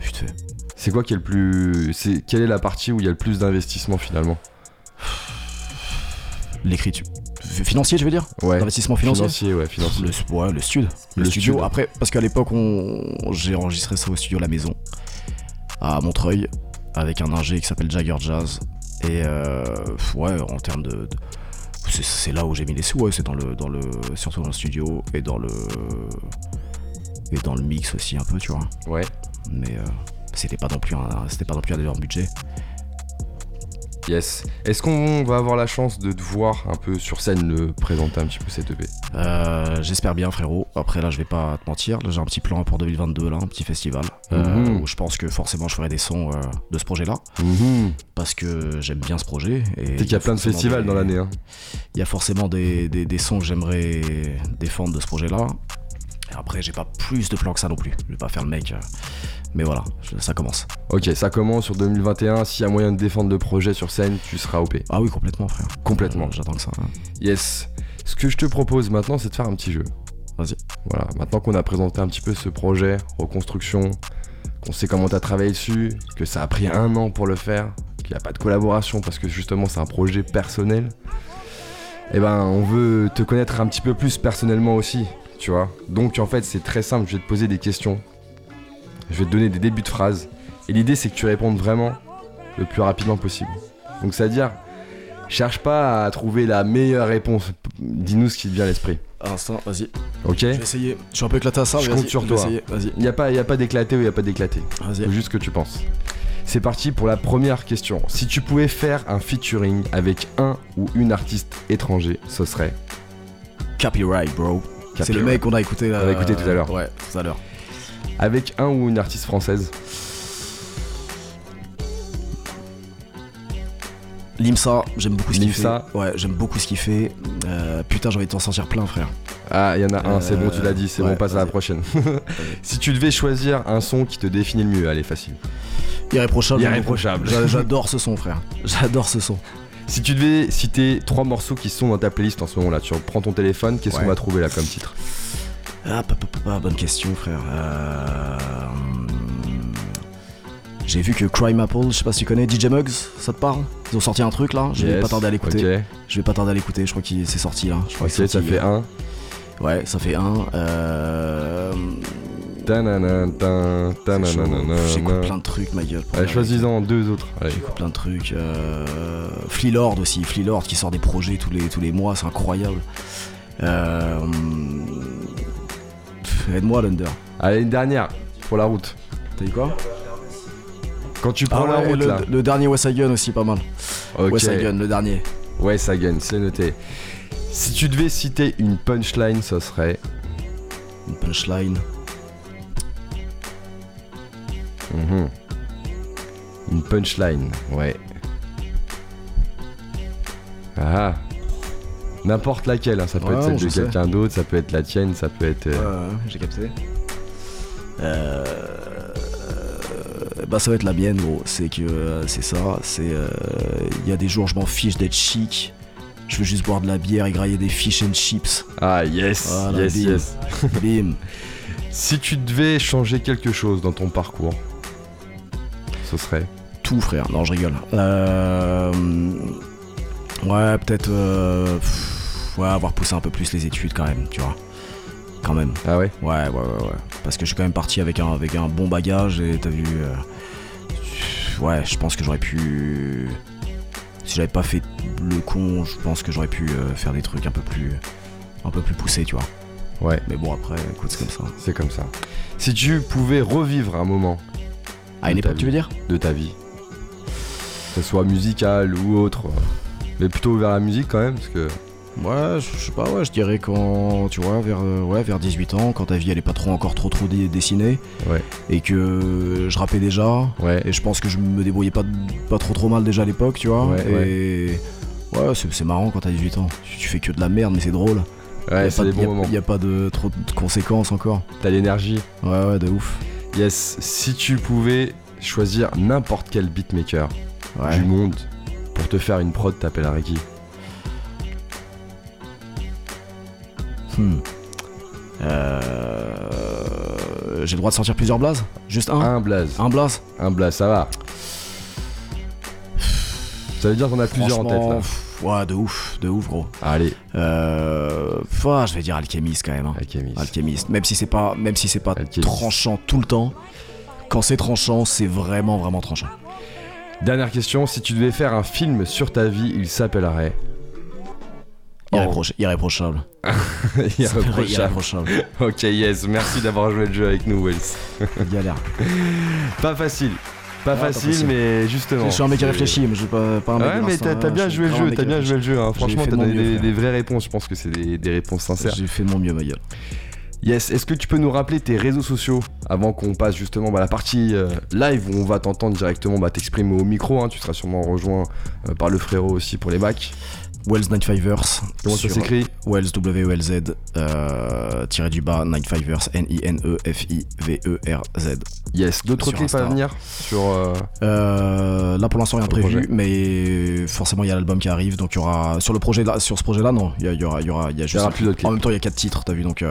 Vite fait. C'est quoi qui est le plus. C'est quelle est la partie où il y a le plus d'investissement finalement? L'écriture. Financier, je veux dire? Ouais. L'investissement financier Financier, ouais, financier. le, ouais, le stud. Le, Le studio. stud. Après, parce qu'à l'époque, on, j'ai enregistré ça au studio La Maison, à Montreuil, avec un ingé qui s'appelle Jagger Jazz. Et euh, ouais, en termes de. de- c'est, là où j'ai mis les sous, ouais, c'est dans le, dans le, surtout dans le studio et dans le. Et dans le mix aussi, un peu, tu vois. Ouais. Mais euh, c'était pas non plus un, c'était pas non plus un énorme budget. Yes. Est-ce qu'on va avoir la chance de te voir un peu sur scène le présenter un petit peu cette EP Euh, J'espère bien, frérot. Après, là, je vais pas te mentir. Là, j'ai un petit plan pour 2022, là, un petit festival. euh, Mhm. où je pense que forcément, je ferai des sons euh, de ce projet-là. Parce que j'aime bien ce projet. Sais qu'il y a plein de festivals des- dans l'année. Hein. Il y a forcément des, des- des sons que j'aimerais défendre de ce projet-là. Après, j'ai pas plus de plans que ça non plus. Je vais pas faire le mec. euh, Mais voilà, ça commence. Ok, ça commence sur 2021. S'il y a moyen de défendre le projet sur scène, tu seras OP. Ah oui, complètement, frère. Complètement. Euh, J'attends que ça. hein. Yes. Ce que je te propose maintenant, c'est de faire un petit jeu. Vas-y. Voilà, maintenant qu'on a présenté un petit peu ce projet, reconstruction, qu'on sait comment t'as travaillé dessus, que ça a pris un an pour le faire, qu'il n'y a pas de collaboration parce que justement c'est un projet personnel, et ben on veut te connaître un petit peu plus personnellement aussi, tu vois. Donc en fait c'est très simple, je vais te poser des questions, je vais te donner des débuts de phrases, et l'idée c'est que tu répondes vraiment le plus rapidement possible. Donc c'est-à-dire, cherche pas à trouver la meilleure réponse, dis-nous ce qui te vient à l'esprit, Un instant, vas-y. ok Je vais essayer. Je suis un peu éclaté à ça. Je mais compte sur toi. Vas-y. Il n'y a pas, y a pas d'éclaté ou il n'y a pas d'éclaté. Vas-y. Faut juste que tu penses. C'est parti pour la première question. Si tu pouvais faire un featuring avec un ou une artiste étranger, ce serait Copyright, bro. C'est le mec qu'on a écouté là. On a écouté tout à l'heure. Ouais, tout à l'heure. Avec un ou une artiste française Limsa, j'aime beaucoup ce qu'il fait. Limsa. Ouais, j'aime beaucoup ce qu'il fait. Euh, putain, j'ai envie de t'en sortir plein, frère. Ah, il y en a un, c'est bon, Euh, tu l'as dit, c'est ouais, bon, on passe à la prochaine. si tu devais choisir un son qui te définit le mieux, allez, facile. Irréprochable. Irréprochable. J'adore ce son, frère. J'adore ce son. Si tu devais citer trois morceaux qui sont dans ta playlist en ce moment-là, tu prends ton téléphone, qu'est-ce Ouais. qu'on va trouver là comme titre? Ah, pa, pa, pa, pa, bonne question, frère. Euh, J'ai vu que Crime Apple, je sais pas si tu connais, DJ Muggs, ça te parle? Ils ont sorti un truc là, je vais pas tarder à l'écouter. Je vais pas tarder à l'écouter, je crois qu'il c'est sorti là. Je crois que ça fait un. Ouais, ça fait un. Euh... J'écoute plein de trucs, ma gueule. Allez, choisis-en deux autres. J'écoute plein de trucs. Euh... Flea Lord aussi. Flea Lord qui sort des projets tous les, tous les mois, c'est incroyable. Euh... Aide-moi, Lunder. Allez, une dernière pour la route. T'as dit quoi? Quand tu prends Ah la route le, là. le dernier West Side Gun aussi, pas mal. Ok. West Side Gun, le dernier. Gagne, c'est noté. Si tu devais citer une punchline, ça serait. punchline. Mhm. Une punchline, ouais. Ah. N'importe laquelle, hein, ça peut Ouais, être celle de quelqu'un d'autre, ça peut être la tienne, ça peut être. euh, Ouais, ouais, j'ai capté. Euh, bah ça va être la mienne gros, c'est que euh, c'est ça, c'est euh, il y a des jours je m'en fiche d'être chic, je veux juste boire de la bière et grailler des fish and chips. Ah yes, Voilà, yes, bim. yes. Bim. Si tu devais changer quelque chose dans ton parcours, ce serait. Tout frère, non je rigole. Euh, ouais peut-être euh, ouais avoir poussé un peu plus les études quand même, tu vois. Quand même. Ah ouais? Ouais, ouais, ouais, ouais. Parce que je suis quand même parti avec un, avec un bon bagage et t'as vu. euh, ouais, je pense que j'aurais pu. Si j'avais pas fait le con, je pense que j'aurais pu faire des trucs un peu plus. un peu plus poussés, tu vois. Ouais, Mais bon, après, écoute, c'est comme ça. c'est comme ça. Si tu pouvais revivre un moment À une époque, tu veux dire de ta vie, que ce soit musical ou autre, mais plutôt vers la musique quand même, parce que. Ouais, je sais pas, ouais, je dirais quand. Tu vois, vers, euh, ouais, vers 18 ans, quand ta vie elle est pas trop encore trop trop dessinée. Ouais. Et que je rappais déjà. Ouais. Et je pense que je me débrouillais pas, pas trop trop mal déjà à l'époque, tu vois. Ouais, et ouais, c'est c'est marrant quand t'as 18 ans. Tu, fais que de la merde, mais c'est drôle. Ouais, c'est des de- bons moments. y a pas de trop de conséquences encore. T'as l'énergie. Ouais, ouais, de ouf. Yes, si tu pouvais choisir n'importe quel beatmaker Ouais. du monde pour te faire une prod, t'appellerais qui? Hmm. Euh... J'ai le droit de sortir plusieurs blazes? Juste un? Un blaze. Un blaze? Un blaze, ça va. Ça veut dire qu'on a plusieurs en tête là. Ouais, de ouf, de ouf, gros. Allez, Euh... je vais dire alchimiste quand même. hein. Alchemist. Alchimiste. Même si c'est pas, même si c'est pas Alchemist. tranchant tout le temps. Quand c'est tranchant, c'est vraiment, vraiment tranchant. Dernière question, si tu devais faire un film sur ta vie, il s'appellerait Irréproch- Irréprochable. Irréprochable. Irréprochable. Ok, yes, merci d'avoir joué le jeu avec nous, Wells. Galère. Pas facile. Pas pas facile, mais justement. Je suis un mec qui réfléchit, mais je suis pas, pas un mec Ouais, mais t'as hein, bien joué le jeu, mec t'as bien joué le jeu. hein. Franchement, t'as donné des, vraies réponses. Je pense que c'est des, des réponses sincères. J'ai fait de mon mieux, ma gueule. Yes, est-ce que tu peux nous rappeler tes réseaux sociaux avant qu'on passe justement bah, à la partie euh, live où on va t'entendre directement bah, t'exprimer au micro hein. Tu seras sûrement rejoint euh, par le frérot aussi pour les bacs. Wells 95ers. Comment ça s'écrit Wells W-E-L-Z euh, tiré du bas 95ers N-I-N-E-F-I-V-E-R-Z. Yes, d'autres clips à venir sur. euh, Euh, là pour l'instant rien prévu, projet. mais forcément il y a l'album qui arrive, donc il y aura sur le projet là, sur ce projet là non, il y, aura, il y aura, il y a y juste aura plus d'autres clips. En même temps il y a quatre titres, t'as vu donc. euh,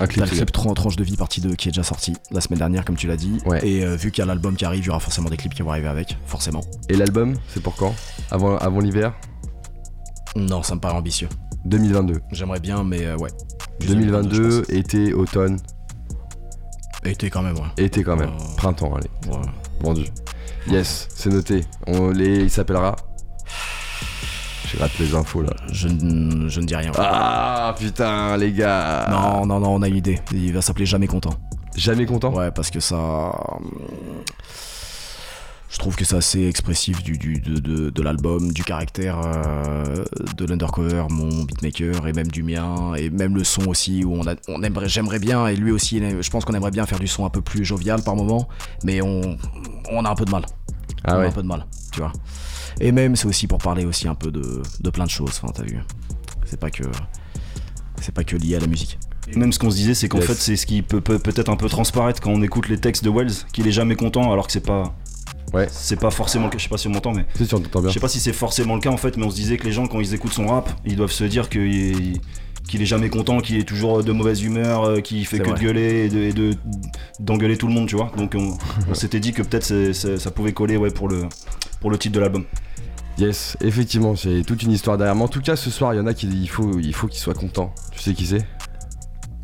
Un clip. T'as le c'est clip Tran- Tranche de vie partie 2 qui est déjà sorti la semaine dernière comme tu l'as dit. Ouais. Et vu qu'il y a l'album qui arrive, il y aura forcément des clips qui vont arriver avec, forcément. Et l'album, c'est pour quand? Avant, avant l'hiver? Non, ça me paraît ambitieux. 2022. J'aimerais bien, mais euh, ouais. Juste 2022, je été, automne. Été quand même, ouais. été quand même. Euh, Printemps, allez, Ouais. vendu. Yes, c'est noté. On, les, il s'appellera. Je rate les infos là. Je, ne- je ne dis rien. Ah putain, les gars. Non, non, non, on a une idée. Il va s'appeler Jamais Content. Jamais content? Ouais, parce que ça. Je trouve que c'est assez expressif du, du- de, de- de l'album, du caractère euh, de l'undercover, mon beatmaker, et même du mien, et même le son aussi, où on, a, on aimerait, j'aimerais bien, et lui aussi, je pense qu'on aimerait bien faire du son un peu plus jovial par moment, mais on, on a un peu de mal. Ah on a un peu de mal, tu vois. Et même, c'est aussi pour parler aussi un peu de, de plein de choses, enfin, t'as vu. C'est pas que. C'est pas que lié à la musique. Même ce qu'on se disait, c'est qu'en Yes. fait, c'est ce qui peut peut- peut-être un peu transparaître quand on écoute les textes de Wells, qu'il est jamais content, alors que c'est pas. Ouais. C'est pas forcément le cas. Je sais pas si on m'entend, mais Si, si, on t'entend bien. je sais pas si c'est forcément le cas en fait. Mais on se disait que les gens, quand ils écoutent son rap, ils doivent se dire qu'il est, qu'il est jamais content, qu'il est toujours de mauvaise humeur, euh, qu'il fait que vrai. de gueuler et de, et de- d'engueuler tout le monde, tu vois. Donc on, on s'était dit que peut-être c'est- c'est- ça pouvait coller, ouais, pour le pour le titre de l'album. Yes, effectivement, c'est toute une histoire derrière. Mais en tout cas, ce soir, il y en a qui il faut, il faut qu'ils soient contents. Tu sais qui c'est?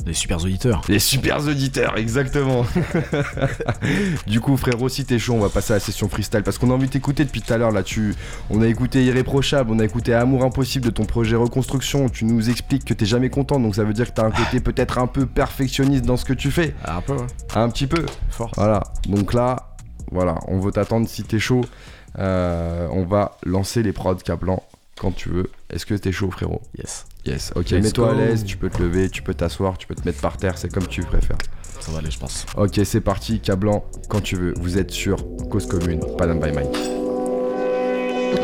Des super auditeurs. Les super auditeurs, exactement. du coup, frérot, si t'es chaud, on va passer à la session freestyle parce qu'on a envie de t'écouter depuis tout à l'heure là-dessus. On a écouté Irréprochable, on a écouté Amour Impossible de ton projet Reconstruction. Tu nous expliques que t'es jamais content, donc ça veut dire que t'as un côté peut-être un peu perfectionniste dans ce que tu fais. Un peu, ouais. Un petit peu. Fort. Voilà. Donc là, voilà, on veut t'attendre si t'es chaud. Euh, on va lancer les prods Caplan. quand tu veux. Est-ce que t'es chaud, frérot? Yes, Yes. Ok, mets-toi à l'aise. Tu peux te lever, tu peux t'asseoir, tu peux te mettre par terre. C'est comme tu préfères. ça va aller, je pense. Ok, c'est parti. Cablan, quand tu veux. Vous êtes sur Cause Commune, Panam by Mike.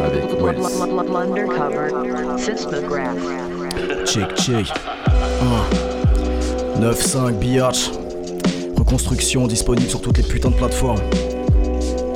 Avec Wells. Check, check. 1. 9-5 biatch. Reconstruction disponible sur toutes les putains de plateformes.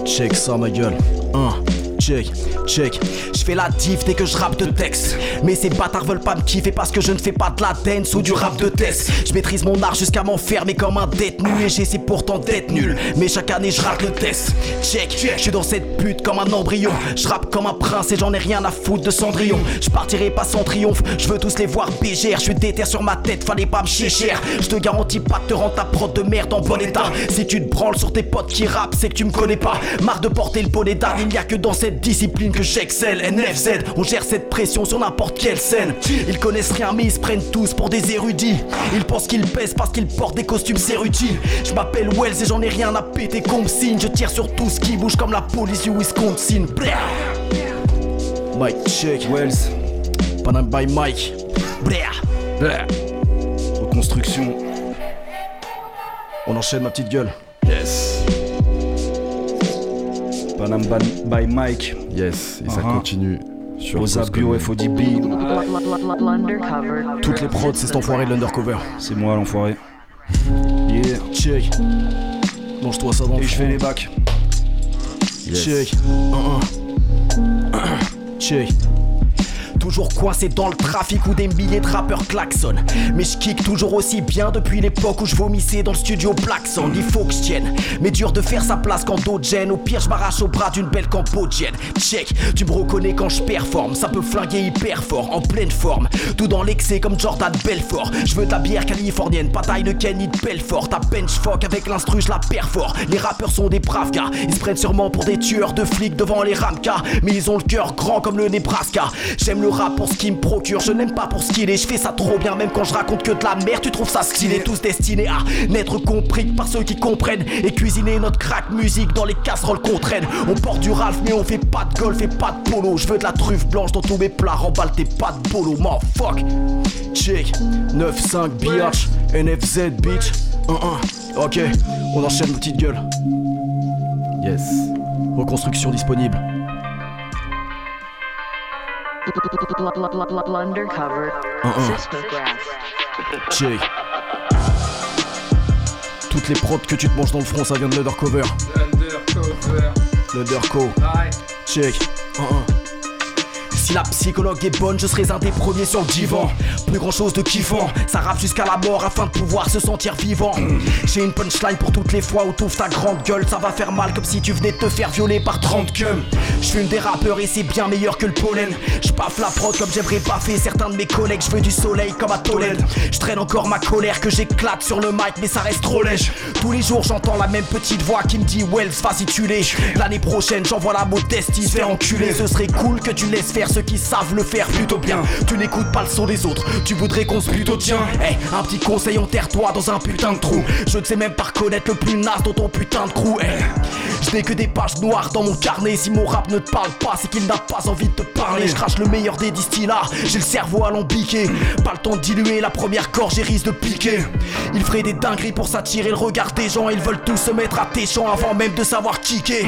Check ça, ma gueule. 1. Check, check. Je fais la diff dès que je rappe de texte. Mais ces bâtards veulent pas me kiffer parce que je ne fais pas de la dance ou du rap de test. Je maîtrise mon art jusqu'à m'enfermer comme un détenu. Et j'essaie pourtant d'être nul. Mais chaque année je rate le test. Check, je suis dans cette pute comme un embryon. Je rappe comme un prince et j'en ai rien à foutre de Cendrillon. Je partirai pas sans triomphe. Je veux tous les voir bégère. Je suis déter sur ma tête, fallait pas me chier cher. Je te garantis pas de te rendre ta prod de merde en bon état. Si tu te branles sur tes potes qui rappent, c'est que tu me connais pas. Marre de porter le bonnet d'âne, il n'y a que dans cette discipline que j'excelle. NFZ, on gère cette pression sur n'importe quelle scène. Ils connaissent rien, mais ils se prennent tous pour des érudits. Ils pensent qu'ils pèsent parce qu'ils portent des costumes érudits. Je m'appelle Wells et j'en ai rien à péter comme signe. Je tire sur tout ce qui bouge comme la police du Wisconsin. Blah. Mike check, Wells, Panam by Mike. Blah. Blah. reconstruction. On enchaîne ma petite gueule. Yes. Panam by- Mike. Yes. Et ça Uh-huh. continue sur Osabio Commune. FODB. Toutes les prods, c'est cet enfoiré de l'undercover. C'est moi l'enfoiré. Yeah. Check. Mange-toi ça dans le Et je fais les bacs. Yes. Check. Un, un. Check. Toujours coincé dans le trafic où des milliers de rappeurs klaxonnent. Mais je kick toujours aussi bien depuis l'époque où je vomissais dans le studio Black Sound. Il faut que je tienne. Mais dur de faire sa place quand d'autres gênent. Au pire, je m'arrache au bras d'une belle cambodgienne. Check. Tu me reconnais quand je performe. Ça peut flinguer hyper fort, en pleine forme. Tout dans l'excès comme Jordan Belfort. Je veux la bière californienne, pas taille de Kenny de Belfort. Ta bench fuck avec l'instru, je la perfore. Les rappeurs sont des braves. Ils se prennent sûrement pour des tueurs de flics devant les ramkas. Mais ils ont le cœur grand comme le Nebraska. J'aime le rap pour ce qu'il me procure. Je n'aime pas pour ce qu'il est. Je fais ça trop bien, même quand je raconte que de la merde. Tu trouves ça stylé, tous destinés à n'être compris que par ceux qui comprennent. Et cuisiner notre crack musique dans les casseroles qu'on traîne. On porte du Ralph, mais on fait pas de golf et pas de polo. Je veux de la truffe blanche dans tous mes plats. Remballe tes pas de polo, man, fuck. Check, 9-5 biatch, NFZ bitch. 1-1. Ok, on enchaîne, petite gueule. Yes. Reconstruction disponible. Undercover Uh-uh. Sismograph. Check. Toutes les prods que tu te manges dans le front, ça vient de l'undercover. L'underco. Check. Un, un. La psychologue est bonne, je serai un des premiers sur le divan. Plus grand chose de kiffant, ça rappe jusqu'à la mort afin de pouvoir se sentir vivant. J'ai une punchline pour toutes les fois où t'ouvres ta grande gueule, ça va faire mal comme si tu venais de te faire violer par 30 cums. Je fume des rappeurs et c'est bien meilleur que le pollen. Je la prod comme j'aimerais baffer certains de mes collègues. Je veux du soleil comme à Tolède. Je traîne encore ma colère que j'éclate sur le mic, mais ça reste trop léger. Tous les jours j'entends la même petite voix qui me dit Wells, vas-y tu l'es. L'année prochaine j'envoie la modestie se faire enculer. Ce serait cool que tu laisses faire ceux qui savent le faire plutôt bien. Tu n'écoutes pas le son des autres, tu voudrais qu'on se plutôt tient. Hey, un petit conseil, enterre-toi dans un putain de trou. Je ne sais même pas reconnaître le plus naze dans ton putain de crew. Hey. Je n'ai que des pages noires dans mon carnet. Si mon rap ne te parle pas, c'est qu'il n'a pas envie de te parler. Je crache le meilleur des distillats, j'ai le cerveau alambiqué. Pas le temps de diluer la première gorge et risque de piquer. Il ferait des dingueries pour s'attirer le regard des gens. Ils veulent tous se mettre à tes champs avant même de savoir kicker.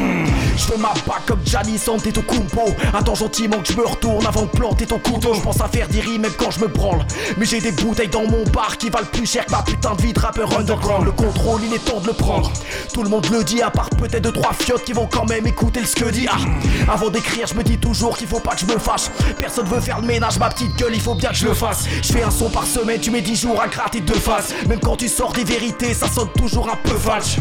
Je fais ma bac comme Gianni Antetokounmpo. Attends gentiment que je me retourne avant de planter ton couteau. Je pense à faire des rimes même quand je me branle. Mais j'ai des bouteilles dans mon bar qui valent plus cher que ma putain de vie de rappeur underground. Le contrôle, il est temps de le prendre. Tout le monde le dit, à part peut-être deux trois fiottes qui vont quand même écouter le dit. Ah, avant d'écrire, je me dis toujours qu'il faut pas que je me fâche. Personne veut faire le ménage, ma petite gueule, il faut bien que je le fasse. Je fais un son par semaine, tu mets 10 jours à gratter de face. Même quand tu sors des vérités, ça sonne toujours un peu falche.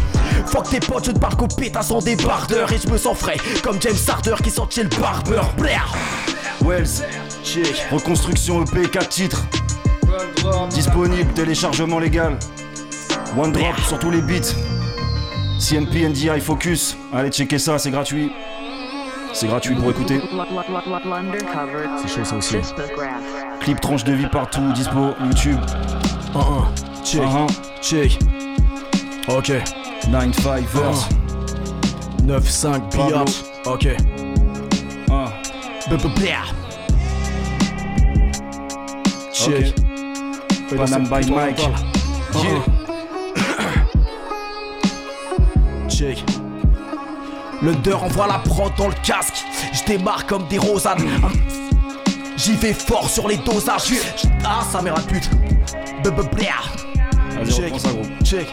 Fuck tes potes, je ne parle qu'aux pétasses en débardeur. Et je me sens frais, comme James Harder qui sort chez le barbeur. Blair. Wells, Check. reconstruction EP 4 titres. Disponible, téléchargement légal. One drop sur tous les beats. CMP NDI Focus. Allez checker ça, c'est gratuit. C'est gratuit pour écouter. C'est chaud ça aussi. Clip tranche de vie partout, dispo, YouTube. 1-1. Check. Uh-huh. Check. Ok. 9-5 verse. 9-5 Pablo. biatch. Ok. Blair. Check. Panam by Mike. Check. Le deux envoie la prod dans le casque. Je démarre comme des rosanes. J'y vais fort sur les dosages. Ah, sa mère à pute. Check. ça. Check.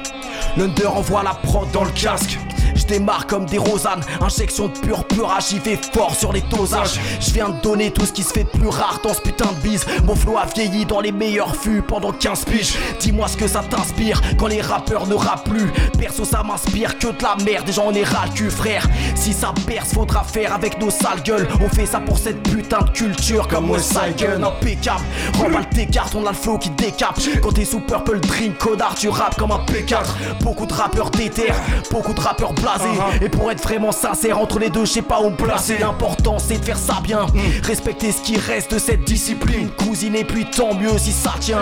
L'under envoie la prod dans le casque. Je démarre comme des rosanes, injection de purpura, j'y vais fort sur les dosages. Je viens de donner tout ce qui se fait plus rare dans ce putain de bise. Mon flow a vieilli dans les meilleurs fûts pendant 15 piges. Dis-moi ce que ça t'inspire quand les rappeurs ne rappent plus. Perso, ça m'inspire que de la merde, déjà on est ras cul, frère. Si ça perce, faudra faire avec nos sales gueules. On fait ça pour cette putain de culture comme West Gun. Impeccable, remballe tes cartes, on a le flow qui décape. Quand t'es sous Purple Drink, codard, tu rappes comme un P4. Beaucoup de rappeurs déterres, beaucoup de rappeurs blasés. Et pour être vraiment sincère, entre les deux, je sais pas où me placer. L'important, c'est de faire ça bien. Respecter ce qui reste de cette discipline. Cousine, et puis tant mieux si ça tient.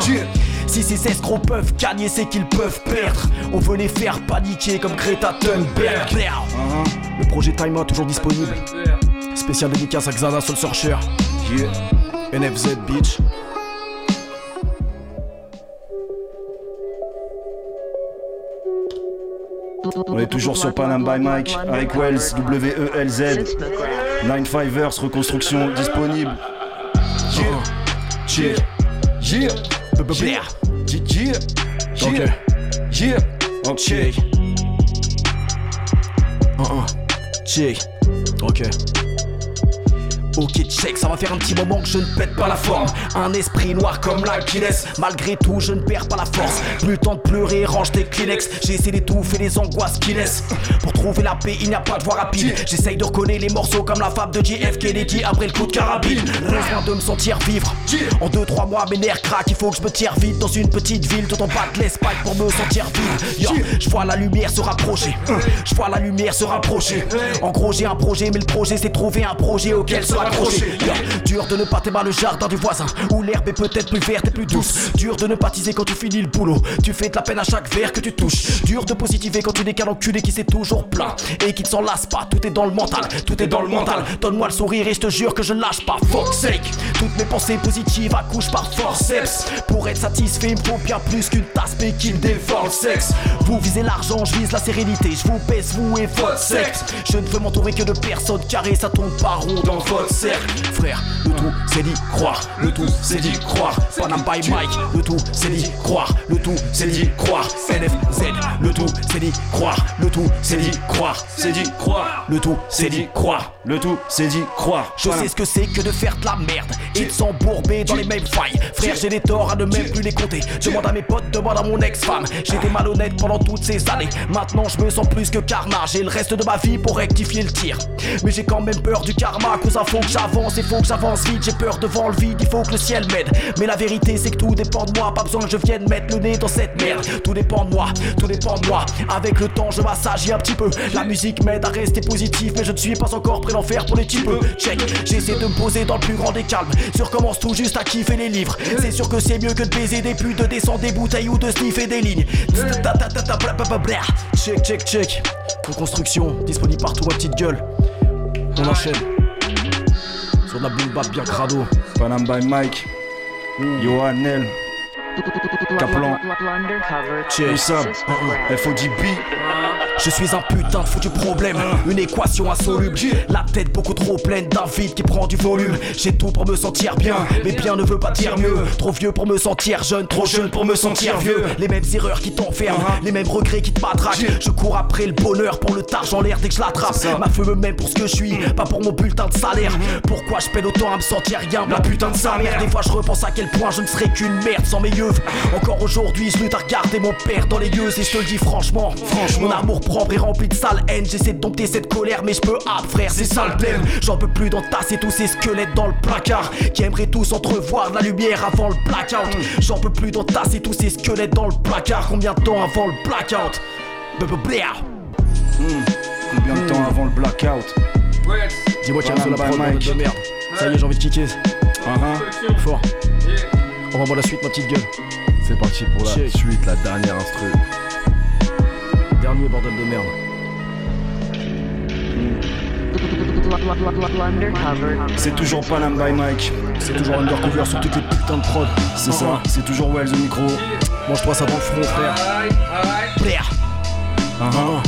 Si ces escrocs peuvent gagner, c'est qu'ils peuvent perdre. On veut les faire paniquer comme Greta Thunberg. Le projet Time Out toujours disponible. Spécial dédicace à Xana Soul Searcher. NFZ Beach. On est toujours sur Panam by Mike avec Wells, W-E-L-Z. 95ers, reconstruction disponible. Yeah, yeah, yeah, yeah. Uh -uh. Ok. Ok, check, ça va faire un petit moment que je ne pète pas la forme. Un esprit noir comme la Guinness. Malgré tout, je ne perds pas la force. Plus temps de pleurer, range tes Kleenex. J'essaie d'étouffer les angoisses qui laissent. Pour trouver la paix, il n'y a pas de voie rapide. J'essaye de reconnaître les morceaux comme la fable de JF Kennedy après le coup de carabine. Besoin de me sentir vivre. En 2-3 mois, mes nerfs craquent. Il faut que je me tire vite dans une petite ville tout en bas de l'Espagne pour me sentir. Yo, je vois la lumière se rapprocher. Je vois la lumière se rapprocher. En gros, j'ai un projet, mais le projet, c'est trouver un projet auquel se dur de ne pas t'aimer le jardin du voisin où l'herbe est peut-être plus verte et plus douce. Dur de ne pas teaser quand tu finis le boulot. Tu fais de la peine à chaque verre que tu touches. Dur de positiver quand tu n'es qu'un enculé qui s'est toujours plaint et qui ne s'en lasse pas. Tout est dans le mental, tout est dans le mental. Donne-moi le sourire et je te jure que je ne lâche pas. Fuck sake, toutes mes pensées positives accouchent par forceps. Pour être satisfait, il me faut bien plus qu'une tasse mais qui me dévore le sexe. Vous visez l'argent, je vise la sérénité. Je vous pèse, vous et votre sexe. Je ne veux m'entourer que de personnes carrées, ça tourne pas rond dans votre cercle. Frère, le tout c'est d'y croire, le tout c'est d'y croire. Panam by Mike, le tout c'est d'y croire, le tout c'est d'y croire. NFZ, le tout c'est d'y croire, le tout c'est d'y croire. C'est dit croire. Le tout c'est d'y croire. Le tout, c'est dit croire. Je sais ce que c'est que de faire de la merde et de s'embourber dans les mêmes failles. Frère, j'ai des torts à ne même plus les compter. Demande à mes potes, demande à mon ex-femme. J'étais malhonnête pendant toutes ces années. Maintenant, je me sens plus que carnage et le reste de ma vie pour rectifier le tir. Mais j'ai quand même peur du karma, cause ça faut que j'avance et faut que j'avance vite. J'ai peur devant le vide, il faut que le ciel m'aide. Mais la vérité, c'est que tout dépend de moi. Pas besoin que je vienne mettre le nez dans cette merde. Tout dépend de moi, tout dépend de moi. Avec le temps, je m'assagie un petit peu. La musique m'aide à rester positif, mais je ne suis pas encore prêt d'en faire pour les types. Check, j'essaie de me poser dans le plus grand des calmes. Je recommence tout juste à kiffer les livres. C'est sûr que c'est mieux que de baiser des putes, de descendre des bouteilles ou de sniffer des lignes. Check, check, check. Reconstruction, disponible partout, ma petite gueule. On enchaîne. Sur la boom bap bien crado. Panam by Mike. Johan. Check. Oussam. FODB. Je suis un putain de foutu problème, une équation insoluble. La tête beaucoup trop pleine d'un vide qui prend du volume. J'ai tout pour me sentir bien, mais bien ne veut pas dire mieux. Trop vieux pour me sentir jeune, trop jeune pour me sentir vieux. Les mêmes erreurs qui t'enferment, les mêmes regrets qui te matraquent. Je cours après le bonheur pour le targe en l'air dès que je l'attrape. Ma feu me m'aime pour ce que je suis, pas pour mon bulletin de salaire. Pourquoi je peine autant à me sentir rien, la putain de sa mère. Des fois je repense à quel point je ne serais qu'une merde sans mes yeux. Encore aujourd'hui, je lutte à regarder mon père dans les yeux et je te le dis franchement. Franchement, mon amour propre est rempli de sale haine. J'essaie de dompter cette colère, mais je peux ah frère, c'est ça le thème. J'en peux plus d'entasser tous ces squelettes dans le placard qui aimeraient tous entrevoir de la lumière avant le blackout. J'en peux plus d'entasser tous ces squelettes dans le placard. Combien de temps avant le blackout? Blablabla. Combien de temps avant le blackout? Dis-moi qu'il y a un de merde. Ça y est, j'ai envie de kicker. Fort. Envoie-moi la suite, ma petite gueule. C'est parti pour la Check. suite, la dernière instru. Dernier bordel de merde. C'est toujours Panam by Mike. C'est toujours undercover sur toutes les putains de prod. C'est ça. C'est toujours Wells au micro. Mange-toi ça dans le front, frère. Frère. Uh-huh.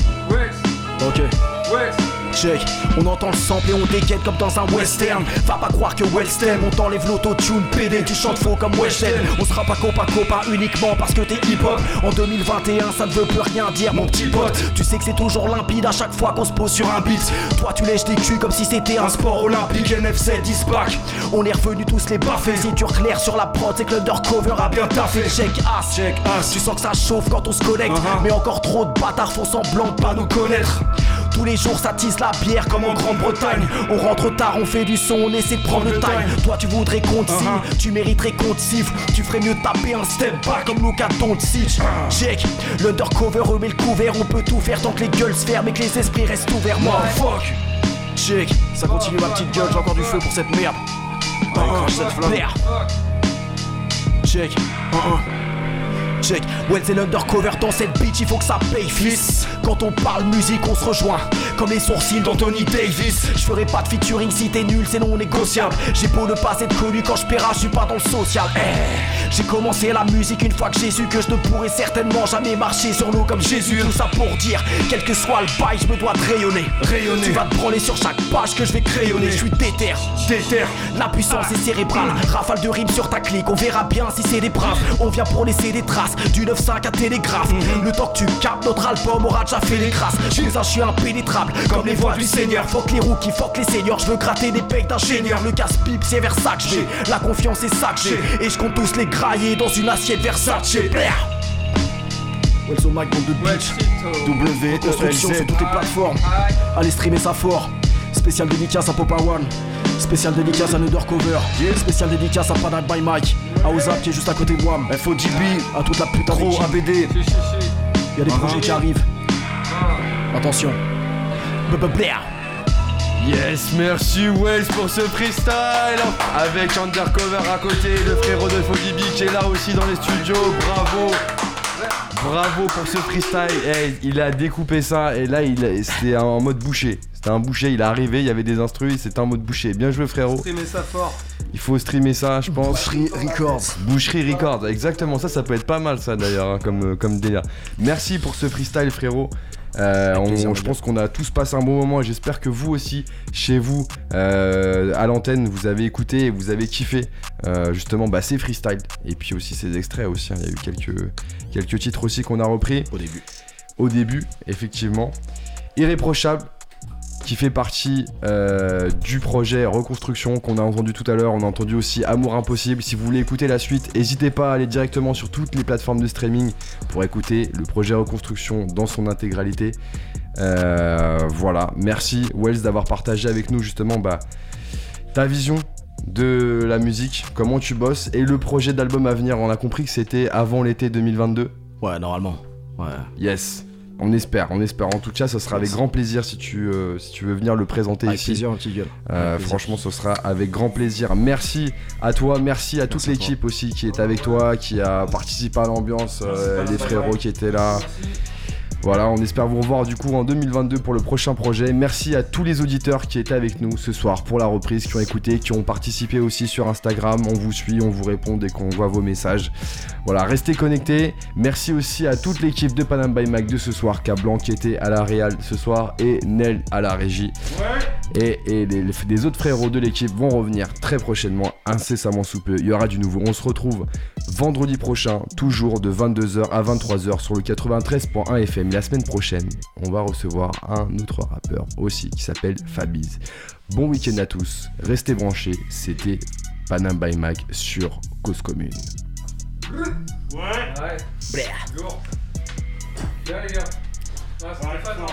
Ok. Check, on entend le sample et on dégaine comme dans un western. Va pas croire que Wellstem, on t'enlève l'autotune. PD Tu chantes faux comme Weshden On sera pas copain copain uniquement parce que t'es hip-hop. En 2021 ça ne veut plus rien dire mon petit pote. Tu sais que c'est toujours limpide à chaque fois qu'on se pose sur un beat. Toi tu lèches des culs comme si c'était un sport olympique. NFC 10 pack On est revenus tous les baffer Si tu clair sur la prod c'est que l'undercover a bien taffé. Check as, check as Tu sens que ça chauffe quand on se connecte. Mais encore trop de bâtards font semblant de pas nous connaître tous les jours ça tisse la bière comme en Grande-Bretagne. On rentre tard, on fait du son, on essaie de prendre le time. Toi tu voudrais qu'on te signe, tu mériterais qu'on te siffle. Tu ferais mieux de taper un step back comme Luka Doncic. Check, l'undercover remet le couvert. On peut tout faire tant que les gueules se ferment Et que les esprits restent ouverts. Moi fuck Check, ça continue ma petite gueule, j'ai encore du feu pour cette merde. Crache cette flamme. Check, uh-uh. Check, ouais c'est l'undercover dans cette bitch, il faut que ça paye fils. Quand on parle musique on se rejoint. Comme les sourcils d'Anthony Davis. Je ferai pas de featuring si t'es nul c'est non négociable. J'ai beau ne pas être connu quand je paiera je suis pas dans le social. Eh, J'ai commencé la musique une fois que j'ai su que je ne pourrais certainement jamais marcher sur l'eau comme Jésus. Tout ça pour dire, quel que soit le bail je me dois de rayonner. Rayonner. Tu vas te branler sur chaque page que je vais crayonner. Je suis déter, déter. La puissance est cérébrale. Rafale de rimes sur ta clique. On verra bien si c'est des braves. On vient pour laisser des traces Du 9-5 à Télégraphe. Le temps que tu captes notre album aura déjà fait les grâces je suis impénétrable Comme les voix du Seigneur. Que les rookies, que les seniors. Je veux gratter des pecs d'ingénieur. Le casse-pipe c'est vers ça que je vais. La confiance est ça que j'ai. Et je compte tous les grailler dans une assiette Versace Blair. Mic, bande de bitch Reconstruction sur toutes les plateformes. Allez streamer ça fort. Spécial dédicace à Popa One. Spécial dédicace à Undercover. Spécial dédicace à Panad by Mike À Ozap qui est juste à côté de moi. FOGB. À toute la putain Pro ABD. Il y a des projets qui arrivent. Attention. Yes, merci Wells pour ce freestyle. Avec Undercover à côté, le frérot de Fogibi qui est là aussi dans les studios, bravo. Bravo pour ce freestyle, Eh, il a découpé ça et là il c'était en mode boucher. C'était un boucher, il est arrivé, il y avait des instruits, c'était en mode boucher. Bien joué frérot. ça fort. Il faut streamer ça, je pense. Free Records Boucherie Record, exactement, ça ça peut être pas mal ça d'ailleurs hein, comme, euh, comme délire. Merci pour ce freestyle frérot. Euh, on- plaisir, je pense qu'on a tous passé un bon moment et j'espère que vous aussi, chez vous, euh, à l'antenne, vous avez écouté et vous avez kiffé euh, justement bah, ces freestyles et puis aussi ces extraits aussi. hein. Il y a eu quelques, quelques titres aussi qu'on a repris Au début au début, effectivement. Irréprochable, qui fait partie euh, du projet Reconstruction qu'on a entendu tout à l'heure. On a entendu aussi Amour Impossible. Si vous voulez écouter la suite, n'hésitez pas à aller directement sur toutes les plateformes de streaming pour écouter le projet Reconstruction dans son intégralité. Euh, voilà, merci Wells d'avoir partagé avec nous justement bah, ta vision de la musique, comment tu bosses et le projet d'album à venir. On a compris que c'était avant l'été 2022. Ouais normalement Ouais Yes. On espère, on espère. En tout cas, ce sera avec grand plaisir si tu, euh, si tu veux venir le présenter Avec ici. plaisir gueule Euh, Avec plaisir. franchement, ce sera avec grand plaisir. Merci à toi, merci à toute l'équipe aussi qui est avec toi, qui a participé à l'ambiance, euh, les frérots qui étaient là. Voilà, on espère vous revoir du coup en 2022 pour le prochain projet. Merci à tous les auditeurs qui étaient avec nous ce soir pour la reprise, qui ont écouté, qui ont participé aussi sur Instagram. On vous suit, on vous répond dès qu'on voit vos messages. Voilà, restez connectés. Merci aussi à toute l'équipe de Panam by Mac de ce soir, Cablan qui était à la Réal ce soir et Nel à la régie. Et, et les, les- des autres frérots de l'équipe vont revenir très prochainement, incessamment sous peu. Il y aura du nouveau. On se retrouve vendredi prochain, toujours de 22h à 23h sur le 93.1 FM. La semaine prochaine, on va recevoir un autre rappeur aussi qui s'appelle Fabiz. Bon week-end à tous, restez branchés. C'était Panam by Mac sur Cause Commune. Ouais. Lourd. Bien les gars. Ouais, pas non.